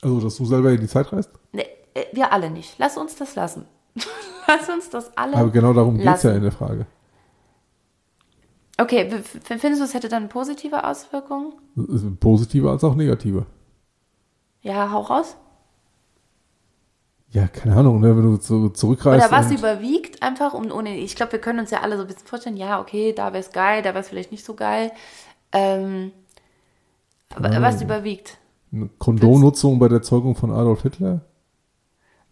Also, dass du selber in die Zeit reist? Nee, äh, wir alle nicht. Lass uns das lassen. Lass uns das alle. Aber genau darum geht es ja in der Frage. Okay, findest du, es hätte dann positive Auswirkungen? Positive als auch negative. Ja, hau raus. Ja, keine Ahnung, ne? wenn du so zurückreist. Oder was überwiegt einfach, um ohne, ich glaube, wir können uns ja alle so ein bisschen vorstellen, ja, okay, da wäre es geil, da wäre es vielleicht nicht so geil. Ähm, was überwiegt? Eine Kondomnutzung bei der Zeugung von Adolf Hitler?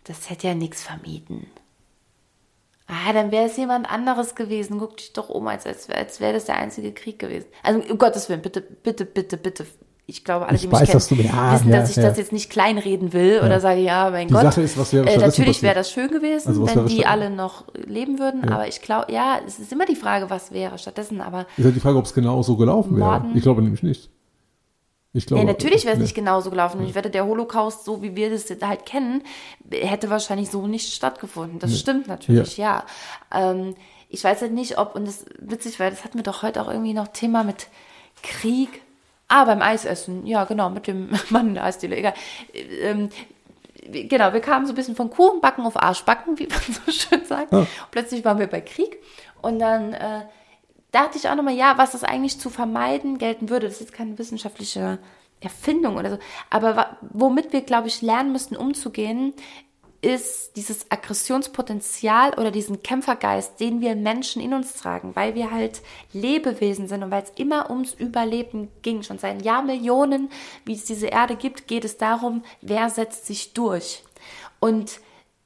Das hätte ja nichts vermieden. Ah, dann wäre es jemand anderes gewesen. Guck dich doch um, als, als, als wäre das der einzige Krieg gewesen. Also, um Gottes Willen, bitte, bitte, bitte, bitte. Ich glaube, alle, Ich die mich weiß, kennen, dass du- ja, wissen, ja, dass ich ja. das jetzt nicht kleinreden will oder sage, ja, mein Die Gott. Sache ist, was wäre äh, Natürlich wäre das schön gewesen, Also, wenn die alle noch leben würden. Aber ich glaube, ja, es ist immer die Frage, was wäre stattdessen. Aber Ist halt die Frage, ob es genau so gelaufen wäre. Ich glaube nämlich nicht. Ich glaube, Nee, natürlich wäre es nee. nicht genauso gelaufen. Ich wette, der Holocaust, so wie wir das jetzt halt kennen, hätte wahrscheinlich so nicht stattgefunden. Das stimmt natürlich, ja. Ähm, ich weiß halt nicht, ob, und das ist witzig, weil das hatten wir doch heute auch irgendwie noch Thema mit Krieg. Ah, beim Eisessen. Ja, genau, mit dem Mann in der Eisdiele. Egal. Ähm, genau, wir kamen so ein bisschen von Kuchenbacken auf Arschbacken, wie man so schön sagt. Ah. Plötzlich waren wir bei Krieg. Und dann äh, dachte ich auch nochmal, ja, was das eigentlich zu vermeiden gelten würde. Das ist jetzt keine wissenschaftliche Erfindung oder so. Aber womit wir, glaube ich, lernen müssten, umzugehen, ist dieses Aggressionspotenzial oder diesen Kämpfergeist, den wir Menschen in uns tragen, weil wir halt Lebewesen sind und weil es immer ums Überleben ging. Schon seit Jahrmillionen, wie es diese Erde gibt, geht es darum, wer setzt sich durch. Und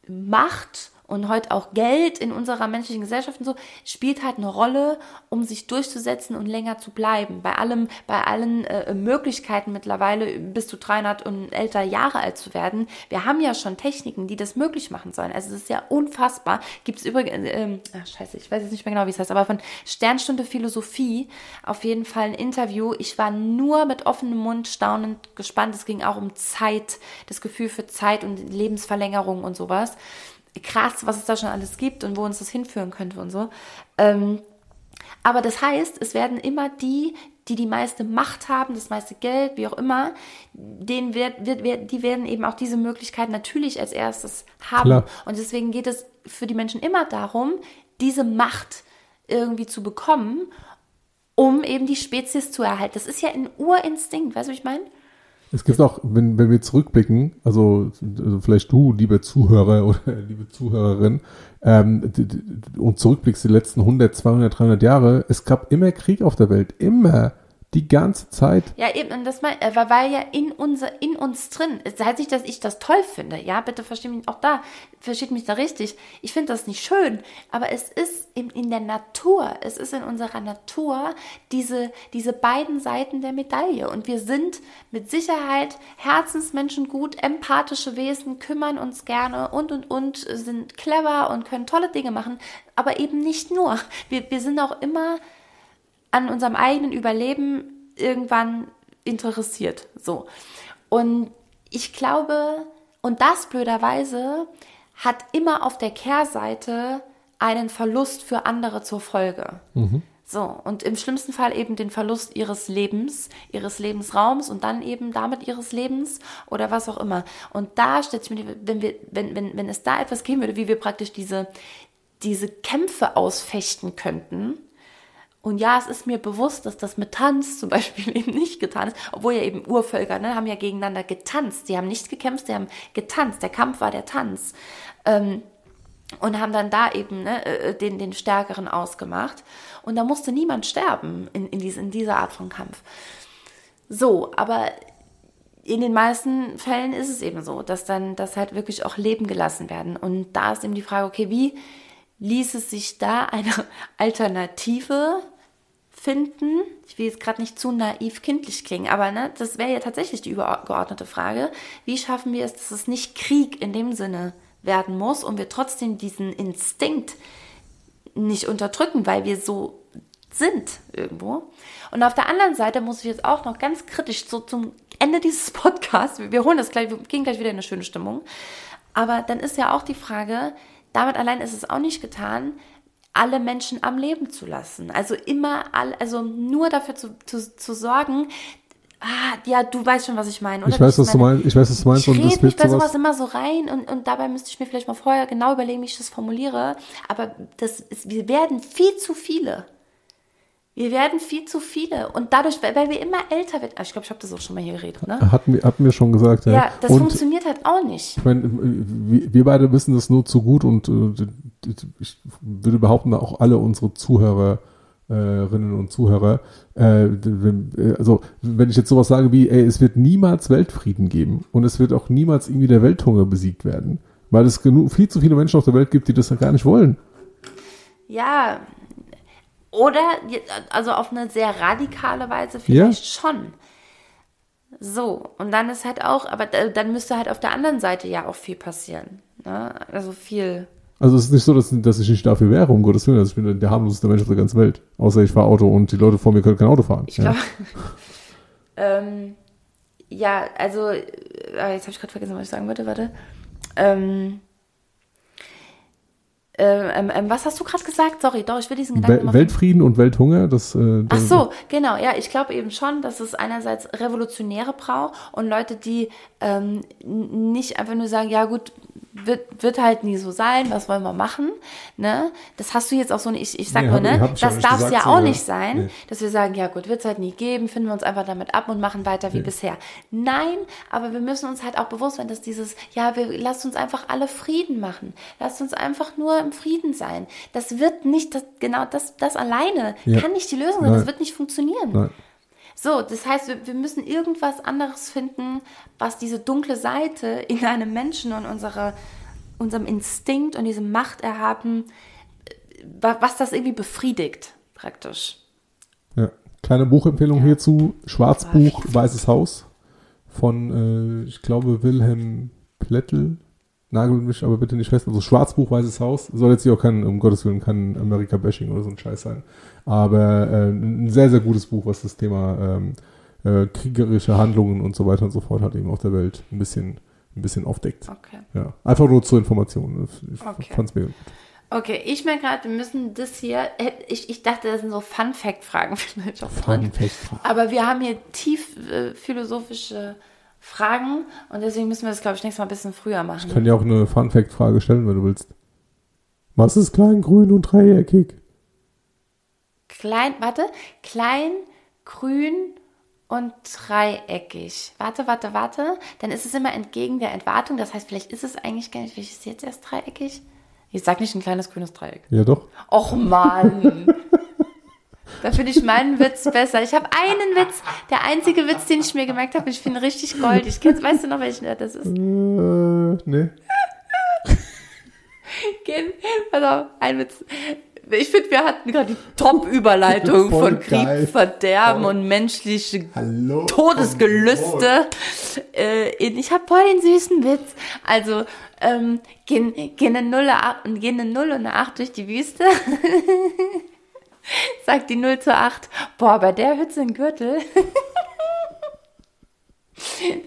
Macht und heute auch Geld in unserer menschlichen Gesellschaft und so spielt halt eine Rolle, um sich durchzusetzen und länger zu bleiben. Bei allem, bei allen äh, Möglichkeiten mittlerweile bis zu 300 und älter Jahre alt zu werden. Wir haben ja schon Techniken, die das möglich machen sollen. Also es ist ja unfassbar. Gibt es übrigens, ähm, ach scheiße, ich weiß jetzt nicht mehr genau, wie es heißt, aber von Sternstunde Philosophie auf jeden Fall ein Interview. Ich war nur mit offenem Mund staunend gespannt. Es ging auch um Zeit, das Gefühl für Zeit und Lebensverlängerung und sowas krass, was es da schon alles gibt und wo uns das hinführen könnte und so. Ähm, aber das heißt, es werden immer die, die die meiste Macht haben, das meiste Geld, wie auch immer, denen wird, wird, die werden eben auch diese Möglichkeit natürlich als erstes haben. Klar. Und deswegen geht es für die Menschen immer darum, diese Macht irgendwie zu bekommen, um eben die Spezies zu erhalten. Das ist ja ein Urinstinkt, weißt du, was ich meine? Es gibt auch, wenn, wenn wir zurückblicken, also, also vielleicht du, liebe Zuhörer oder liebe Zuhörerin, ähm, und zurückblickst die letzten 100, 200, 300 Jahre, es gab immer Krieg auf der Welt, immer, die ganze Zeit. Ja, eben, und das mein, äh, weil, ja in unser, in uns drin, es heißt nicht, dass ich das toll finde, ja, bitte versteht mich auch da, versteht mich da richtig. Ich finde das nicht schön, aber es ist in, in der Natur, es ist in unserer Natur diese, diese beiden Seiten der Medaille. Und wir sind mit Sicherheit Herzensmenschen gut, empathische Wesen, kümmern uns gerne und und und sind clever und können tolle Dinge machen, aber eben nicht nur. Wir, wir sind auch immer an unserem eigenen Überleben irgendwann interessiert. So. Und ich glaube, und das blöderweise hat immer auf der Kehrseite einen Verlust für andere zur Folge. So, und im schlimmsten Fall eben den Verlust ihres Lebens, ihres Lebensraums und dann eben damit ihres Lebens oder was auch immer. Und da stellt sich mir, wenn wir, wenn, wenn, wenn es da etwas geben würde, wie wir praktisch diese, diese Kämpfe ausfechten könnten, und ja, es ist mir bewusst, dass das mit Tanz zum Beispiel eben nicht getan ist, obwohl ja eben Urvölker ne, haben ja gegeneinander getanzt. Die haben nicht gekämpft, die haben getanzt. Der Kampf war der Tanz. Ähm, und haben dann da eben ne, äh, den, den Stärkeren ausgemacht. Und da musste niemand sterben in, in, diese, in dieser Art von Kampf. So, aber in den meisten Fällen ist es eben so, dass dann dass halt wirklich auch Leben gelassen werden. Und da ist eben die Frage, okay, wie ließe sich da eine Alternative finden? Ich will jetzt gerade nicht zu naiv kindlich klingen, aber ne, das wäre ja tatsächlich die übergeordnete Frage. Wie schaffen wir es, dass es nicht Krieg in dem Sinne werden muss und wir trotzdem diesen Instinkt nicht unterdrücken, weil wir so sind irgendwo. Und auf der anderen Seite muss ich jetzt auch noch ganz kritisch so zum Ende dieses Podcasts, wir holen das gleich, wir gehen gleich wieder in eine schöne Stimmung. Aber dann ist ja auch die Frage, damit allein ist es auch nicht getan, alle Menschen am Leben zu lassen. Also immer, all, also nur dafür zu, zu, zu sorgen, ah, ja, du weißt schon, was ich meine. Oder Ich weiß, was du meinst, ich weiß, was du meinst, Ich und rede mich bei sowas, sowas immer so rein und, und dabei müsste ich mir vielleicht mal vorher genau überlegen, wie ich das formuliere. Aber das ist, wir werden viel zu viele. Wir werden viel zu viele. Und dadurch, weil, weil wir immer älter werden. Ah, Ich glaube, ich habe das auch schon mal hier geredet, ne? hatten wir, hatten wir schon gesagt, ja. Ja, das und funktioniert halt auch nicht. ich meine, wir beide wissen das nur zu gut und äh, ich würde behaupten, auch alle unsere Zuhörerinnen und Zuhörer, äh, also wenn ich jetzt sowas sage wie, ey, es wird niemals Weltfrieden geben und es wird auch niemals irgendwie der Welthunger besiegt werden, weil es genug, viel zu viele Menschen auf der Welt gibt, die das ja gar nicht wollen. Ja. Oder, also auf eine sehr radikale Weise vielleicht schon. So, und dann ist halt auch, aber da- dann müsste halt auf der anderen Seite ja auch viel passieren. Ne? Also viel. Also es ist nicht so, dass, dass ich nicht dafür wäre, um Gottes Willen. Also ich bin der harmloseste Mensch auf der ganzen Welt. Außer ich fahre Auto und die Leute vor mir können kein Auto fahren. Ich glaube. ähm, ja, also, äh, jetzt habe ich gerade vergessen, was ich sagen wollte, warte. Ähm, ähm, ähm, was hast du gerade gesagt? Sorry, doch, ich will diesen Gedanken Wel Weltfrieden und Welthunger, das, äh, Ach so, genau, ja, ich glaube eben schon, dass es einerseits Revolutionäre braucht und Leute, die ähm, nicht einfach nur sagen, ja gut, wird, wird halt nie so sein, was wollen wir machen, ne? Das hast du jetzt auch so, nicht- ich, ich sag Nee, nur, ne? Das darf es ja auch ja. nicht sein, Nee. dass wir sagen, ja gut, wird es halt nie geben, finden wir uns einfach damit ab und machen weiter wie bisher. Nein, aber wir müssen uns halt auch bewusst sein, dass dieses, ja, wir lasst uns einfach alle Frieden machen. Lasst uns einfach nur im Frieden sein. Das wird nicht, das, genau das, das alleine Ja. kann nicht die Lösung sein. Das wird nicht funktionieren. Nein. So, das heißt, wir, wir müssen irgendwas anderes finden, was diese dunkle Seite in einem Menschen und unsere, unserem Instinkt und diesem Machterhaben, äh, wa- was das irgendwie befriedigt, praktisch. Ja. Kleine Buchempfehlung hierzu: Schwarzbuch, Weißes Haus von, äh, ich glaube, Wilhelm Plättel. Nagel mich aber bitte nicht fest. Also Schwarzbuch, Weißes Haus. Soll jetzt hier auch kein, um Gottes Willen, kein Amerika-Bashing oder so ein Scheiß sein. Aber äh, ein sehr, sehr gutes Buch, was das Thema ähm, äh, kriegerische Handlungen und so weiter und so fort hat eben auf der Welt ein bisschen, ein bisschen aufdeckt. Okay. Ja. Einfach nur zur Information. Ich Okay. fand's mega gut. Okay, ich merke gerade, wir müssen das hier, ich, ich dachte, das sind so Fun-Fact-Fragen vielleicht auch drin. Fun Aber wir haben hier tief äh, philosophische Fragen und deswegen müssen wir das, glaube ich, nächstes Mal ein bisschen früher machen. Ich kann dir auch eine Fun-Fact-Frage stellen, wenn du willst. Was ist klein, grün und dreieckig? Klein, warte, klein, grün und dreieckig. Warte, warte, warte. Dann ist es immer entgegen der Entwartung. Das heißt, vielleicht ist es eigentlich gar nicht, vielleicht ist es jetzt erst dreieckig. Ich sag nicht ein kleines grünes Dreieck. Ja, doch. Och Mann. da finde ich meinen Witz besser. Ich habe einen Witz, der einzige Witz, den ich mir gemerkt habe, ich finde richtig goldig. Kennst, weißt du noch, welchen das ist? Äh, ne. Gehen, pass auf, ein Witz. Ich finde, wir hatten gerade die Top-Überleitung von Krieg, geil. Verderben Voll. und menschliche Hallo. Todesgelüste. Äh, ich habe voll den süßen Witz. Also, ähm, gehen, gehen eine Null und gehen eine Null und eine Acht durch die Wüste. Sagt die 0 zu 8. Boah, bei der Hütze ein Gürtel.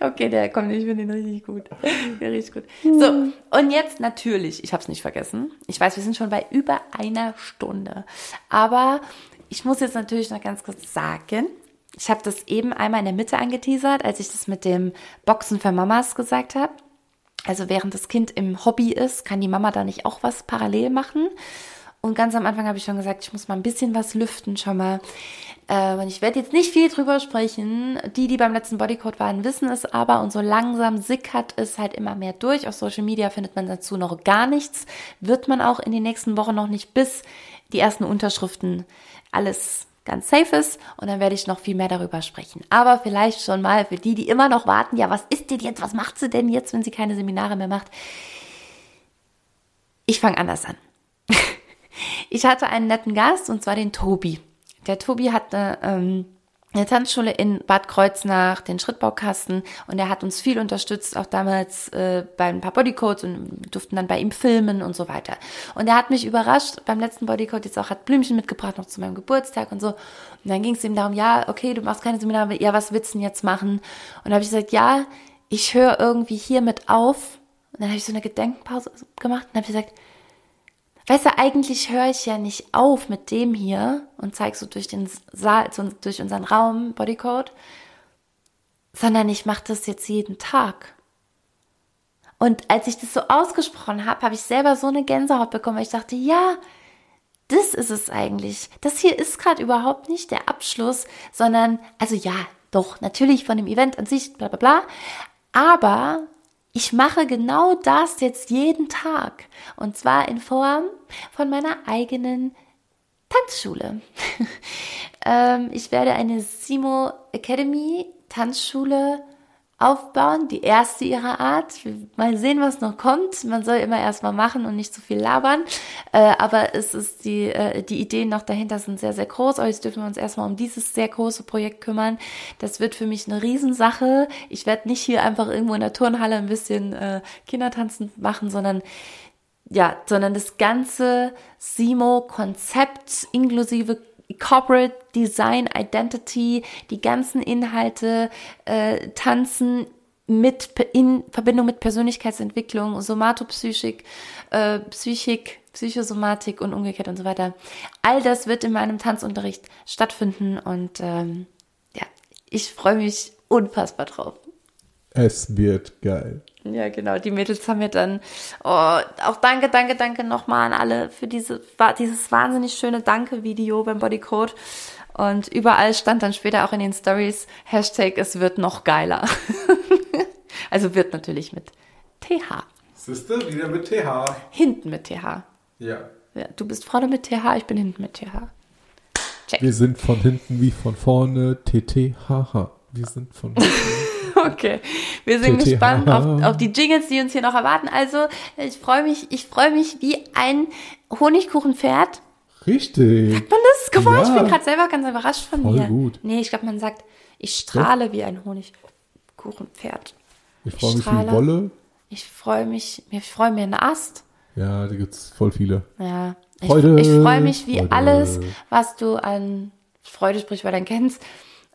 Okay, der kommt, ich finde ihn richtig gut. Der richtig gut. So, und jetzt natürlich, ich habe es nicht vergessen. Ich weiß, wir sind schon bei über einer Stunde. Aber ich muss jetzt natürlich noch ganz kurz sagen, ich habe das eben einmal in der Mitte angeteasert, als ich das mit dem Boxen für Mamas gesagt habe. Also während das Kind im Hobby ist, kann die Mama da nicht auch was parallel machen. Und ganz am Anfang habe ich schon gesagt, ich muss mal ein bisschen was lüften schon mal. Äh, und ich werde jetzt nicht viel drüber sprechen. Die, die beim letzten Bodycode waren, wissen es aber. Und so langsam sickert es halt immer mehr durch. Auf Social Media findet man dazu noch gar nichts. Wird man auch in den nächsten Wochen noch nicht, bis die ersten Unterschriften alles ganz safe ist. Und dann werde ich noch viel mehr darüber sprechen. Aber vielleicht schon mal für die, die immer noch warten, ja, was ist denn jetzt? Was macht sie denn jetzt, wenn sie keine Seminare mehr macht? Ich fange anders an. Ich hatte einen netten Gast und zwar den Tobi. Der Tobi hat eine, ähm, eine Tanzschule in Bad Kreuznach, den Schrittbaukasten und er hat uns viel unterstützt, auch damals äh, bei ein paar Bodycodes und durften dann bei ihm filmen und so weiter. Und er hat mich überrascht, beim letzten Bodycode jetzt auch hat Blümchen mitgebracht, noch zu meinem Geburtstag und so. Und dann ging es ihm darum, ja, okay, du machst keine Seminare, ja, was willst du denn jetzt machen? Und da habe ich gesagt, ja, ich höre irgendwie hiermit auf. Und dann habe ich so eine Gedenkenpause gemacht und habe gesagt, Weißt du, eigentlich höre ich ja nicht auf mit dem hier und zeig so durch den Saal, so durch unseren Raum, Bodycode, sondern ich mache das jetzt jeden Tag. Und als ich das so ausgesprochen habe, habe ich selber so eine Gänsehaut bekommen, weil ich dachte, ja, das ist es eigentlich. Das hier ist gerade überhaupt nicht der Abschluss, sondern, also ja, doch, natürlich von dem Event an sich, bla bla bla, aber ich mache genau das jetzt jeden Tag. Und zwar in Form von meiner eigenen Tanzschule. ähm, ich werde eine Simo Academy Tanzschule aufbauen, die erste ihrer Art. Mal sehen, was noch kommt. Man soll immer erstmal machen und nicht zu viel labern. Äh, aber es ist die, äh, die Ideen noch dahinter sind sehr, sehr groß. Aber jetzt dürfen wir uns erstmal um dieses sehr große Projekt kümmern. Das wird für mich eine Riesensache. Ich werde nicht hier einfach irgendwo in der Turnhalle ein bisschen äh, Kindertanzen machen, sondern ja, sondern das ganze Simo-Konzept inklusive Corporate Design Identity, die ganzen Inhalte, äh, Tanzen mit in Verbindung mit Persönlichkeitsentwicklung, Somatopsychik, äh, Psychik, Psychosomatik und umgekehrt und so weiter. All das wird in meinem Tanzunterricht stattfinden und ähm, ja, ich freue mich unfassbar drauf. Es wird geil. Ja, genau. Die Mädels haben mir dann, oh, auch danke, danke, danke nochmal an alle für diese, dieses wahnsinnig schöne Danke-Video beim Bodycode. Und überall stand dann später auch in den Stories Hashtag, es wird noch geiler. also wird natürlich mit TH. Siehste, wieder mit TH. Hinten mit TH. Ja. Ja, du bist vorne mit TH, ich bin hinten mit TH. Check. Wir sind von hinten wie von vorne. TTHH. Wir sind von hinten. Okay, wir sind TTH. gespannt auf, auf die Jingles, die uns hier noch erwarten. Also, ich freue mich, ich freue mich wie ein Honigkuchenpferd. Richtig. Man das? Guck mal, Ja. ich bin gerade selber ganz überrascht von Voll mir. gut. Nee, ich glaube, man sagt, ich strahle wie ein Honigkuchenpferd. Ich freue mich strahle. Wolle. Ich freue mich, ich freue mir einen Ast. Ja, da gibt's voll viele. Ja. Ich, Freude, ich freue mich wie Freude. alles, was du an Freude sprich, weil dann kennst,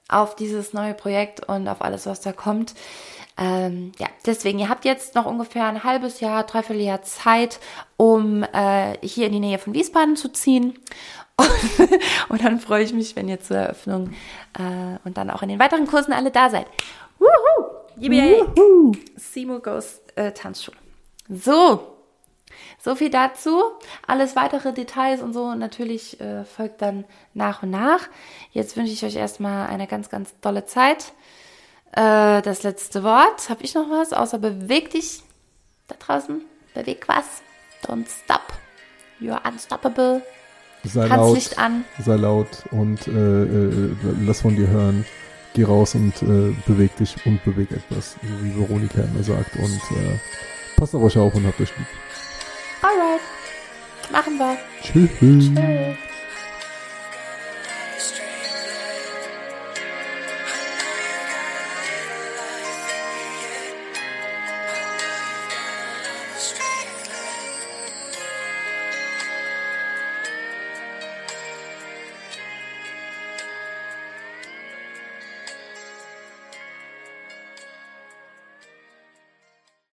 auf dieses neue Projekt und auf alles, was da kommt. Ähm, ja, deswegen, ihr habt jetzt noch ungefähr ein halbes Jahr, dreiviertel Jahr Zeit, um äh, hier in die Nähe von Wiesbaden zu ziehen. Und, dann freue ich mich, wenn ihr zur Eröffnung äh, und dann auch in den weiteren Kursen alle da seid. Wuhu! Yippie! Simo Goes äh, Tanzschule. So, So viel dazu. Alles weitere Details und so natürlich äh, folgt dann nach und nach. Jetzt wünsche ich euch erstmal eine ganz, ganz tolle Zeit. Äh, das letzte Wort. Habe ich noch was? Außer beweg dich da draußen. Beweg was. Don't stop. You're unstoppable. Sei Tanz laut, Licht an. sei laut und äh, äh, lass von dir hören. Geh raus und äh, beweg dich und beweg etwas, so wie Veronika immer sagt. Und äh, passt auf euch auf und habt euch lieb. Machen wir. Tschüss. Tschüss.